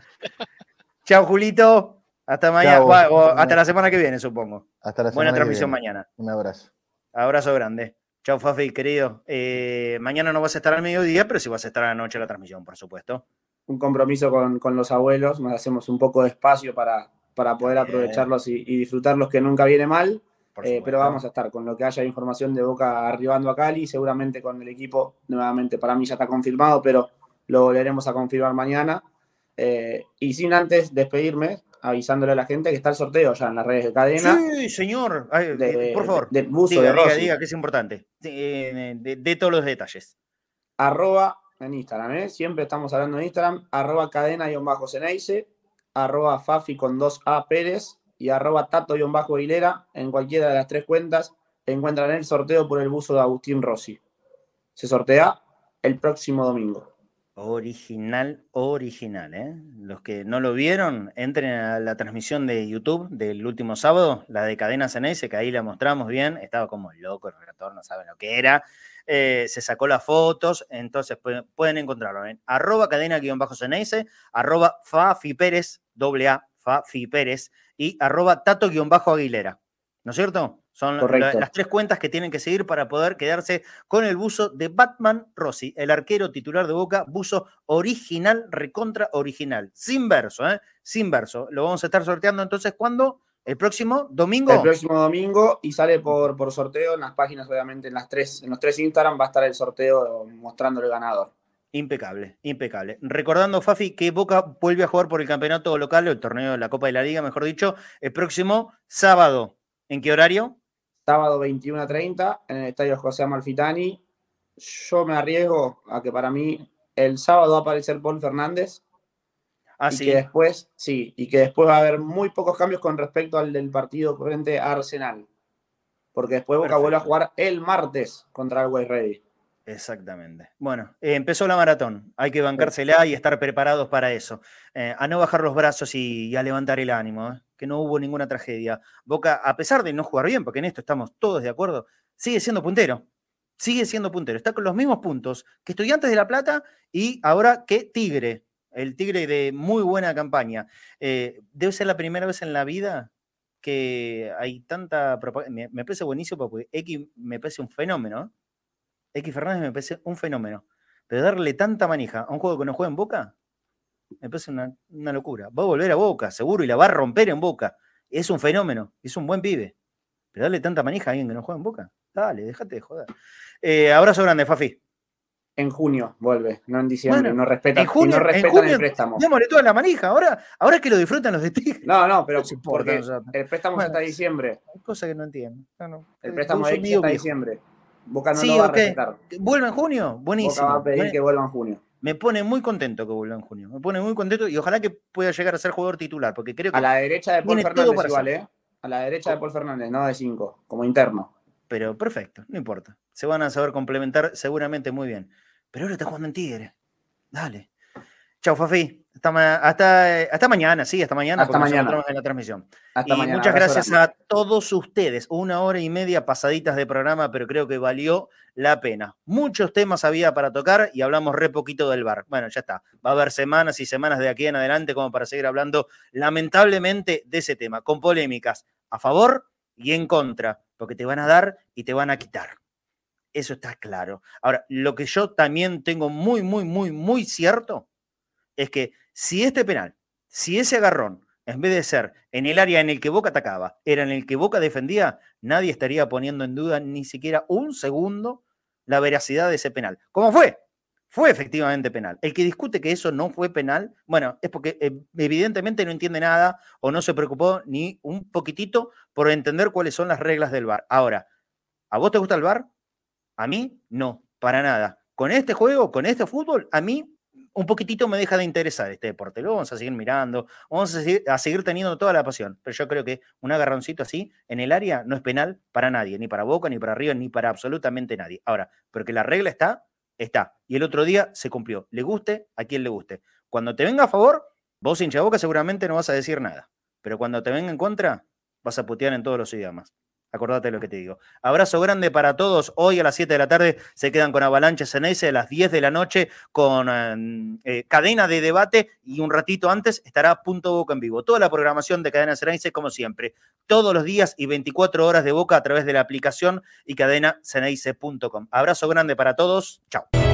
Chao, Julito. Hasta mañana. O hasta la semana que viene, supongo. Hasta la Buena semana que transmisión viene. mañana. Un abrazo. Abrazo grande. Chao, Fafi, querido. Eh, mañana no vas a estar al mediodía, pero sí vas a estar a la noche la transmisión, por supuesto. un compromiso con, con los abuelos, nos hacemos un poco de espacio para, para poder aprovecharlos y, y disfrutarlos, que nunca viene mal. Eh, pero vamos a estar con lo que haya información de Boca arribando a Cali, seguramente con el equipo, nuevamente para mí ya está confirmado, pero lo volveremos a confirmar mañana. Eh, y sin antes despedirme, avisándole a la gente que está el sorteo ya en las redes de cadena. Sí, señor. Ay, de- eh, por favor. del buzo diga, de diga, Rossi. diga, que es importante. Eh, de, de todos los detalles. arroba en Instagram, ¿eh? siempre estamos hablando en Instagram, arroba cadena-ceneice, arroba fafi con 2A Pérez y arroba tato-aguilera. En cualquiera de las tres cuentas encuentran el sorteo por el buzo de Agustín Rossi. Se sortea el próximo domingo. Original, original, ¿eh? Los que no lo vieron, entren a la transmisión de YouTube del último sábado, la de Cadena Ceneice, que ahí la mostramos bien, estaba como loco el relator, no saben lo que era. Eh, se sacó las fotos, entonces pueden, pueden encontrarlo en arroba cadena-ceneice, arroba Fafi Pérez, doble A, Fafi Pérez, y arroba tato-aguilera. ¿No es cierto? Son la- las tres cuentas que tienen que seguir para poder quedarse con el buzo de Batman Rossi, el arquero titular de Boca, buzo original, recontra original, sin verso, ¿eh? Sin verso. Lo vamos a estar sorteando entonces, ¿cuándo? ¿El próximo domingo? El próximo domingo y sale por, por sorteo en las páginas, obviamente, en las tres, en los tres Instagram va a estar el sorteo mostrando el ganador. Impecable, impecable. Recordando, Fafi, que Boca vuelve a jugar por el campeonato local, el torneo de la Copa de la Liga, mejor dicho, el próximo sábado. ¿En qué horario? Sábado 21 a 30 en el estadio José Amalfitani. Yo me arriesgo a que para mí el sábado va a aparecer Paul Fernández Ah, y sí. que después, sí, y que después va a haber muy pocos cambios con respecto al del partido frente a Arsenal. Porque después Boca Perfecto. vuelve a jugar el martes contra el West Ready. Exactamente. Bueno, eh, empezó la maratón. Hay que bancársela y estar preparados para eso. Eh, a no bajar los brazos y, y a levantar el ánimo, ¿eh? Que no hubo ninguna tragedia. Boca, a pesar de no jugar bien, porque en esto estamos todos de acuerdo, sigue siendo puntero. Sigue siendo puntero. Está con los mismos puntos que Estudiantes de La Plata y ahora que Tigre. El Tigre de muy buena campaña. Eh, debe ser la primera vez en la vida que hay tanta propaganda. Me, me parece buenísimo porque X me parece un fenómeno. X Fernández me parece un fenómeno. Pero darle tanta manija a un juego que no juega en Boca, me parece una, una locura. Va a volver a Boca, seguro, y la va a romper en Boca. Es un fenómeno, es un buen pibe. Pero darle tanta manija a alguien que no juega en Boca, dale, déjate de joder. Eh, abrazo grande, Fafi. En junio vuelve, no en diciembre. Bueno, no respetan, en junio- no en respetan junio- el préstamo. Démosle toda la manija. Ahora, ahora que lo disfrutan los de Tigre. No, no, pero No importa, porque el préstamo Bueno, es hasta diciembre. Hay cosas que no entiendo. No. El Eh, préstamo mío hasta diciembre. Boca no Sí, lo va a respetar. ¿Vuelve en junio? Boca Buenísimo. va a pedir que vuelva en junio. Me pone muy contento que vuelva en junio. Me pone muy contento y ojalá que pueda llegar a ser jugador titular, porque creo que. A la derecha de Paul Fernández igual. ¿eh? A la derecha de Paul Fernández, no de 5, como interno. Pero perfecto, no importa. Se van a saber complementar seguramente muy bien. Pero ahora está jugando en Tigre. Dale. Chau, Fafi. Hasta, eh, hasta mañana, sí, hasta mañana, Hasta mañana. en la transmisión. Hasta y mañana. muchas gracias grande. a todos ustedes. Una hora y media pasaditas de programa, pero creo que valió la pena. Muchos temas había para tocar y hablamos re poquito del bar. Bueno, ya está. Va a haber semanas y semanas de aquí en adelante como para seguir hablando lamentablemente de ese tema, con polémicas a favor y en contra, porque te van a dar y te van a quitar. Eso está claro. Ahora, lo que yo también tengo muy, muy, muy, muy cierto es que si este penal, si ese agarrón, en vez de ser en el área en el que Boca atacaba, era en el que Boca defendía, nadie estaría poniendo en duda ni siquiera un segundo la veracidad de ese penal. ¿Cómo fue? Fue efectivamente penal. El que discute que eso no fue penal, bueno, es porque eh, evidentemente no entiende nada o no se preocupó ni un poquitito por entender cuáles son las reglas del VAR. Ahora, ¿a vos te gusta el VAR? A mí no, para nada. Con este juego, con este fútbol, a mí un poquitito me deja de interesar este deporte. Lo vamos a seguir mirando, vamos a seguir, teniendo toda la pasión. Pero yo creo que un agarroncito así en el área no es penal para nadie, ni para Boca, ni para Río, ni para absolutamente nadie. Ahora, porque la regla está, está. Y el otro día se cumplió. Le guste a quien le guste. Cuando te venga a favor, vos hincha Boca seguramente no vas a decir nada. Pero cuando te venga en contra, vas a putear en todos los idiomas. Acordate lo que te digo. Abrazo grande para todos. Hoy a las 7 de la tarde se quedan con Avalancha Ceneice, a las 10 de la noche con eh, eh, cadena de debate y un ratito antes estará Punto Boca en vivo. Toda la programación de Cadena Ceneice como siempre. Todos los días y 24 horas de Boca a través de la aplicación y cadenaceneice.com. Abrazo grande para todos. Chao.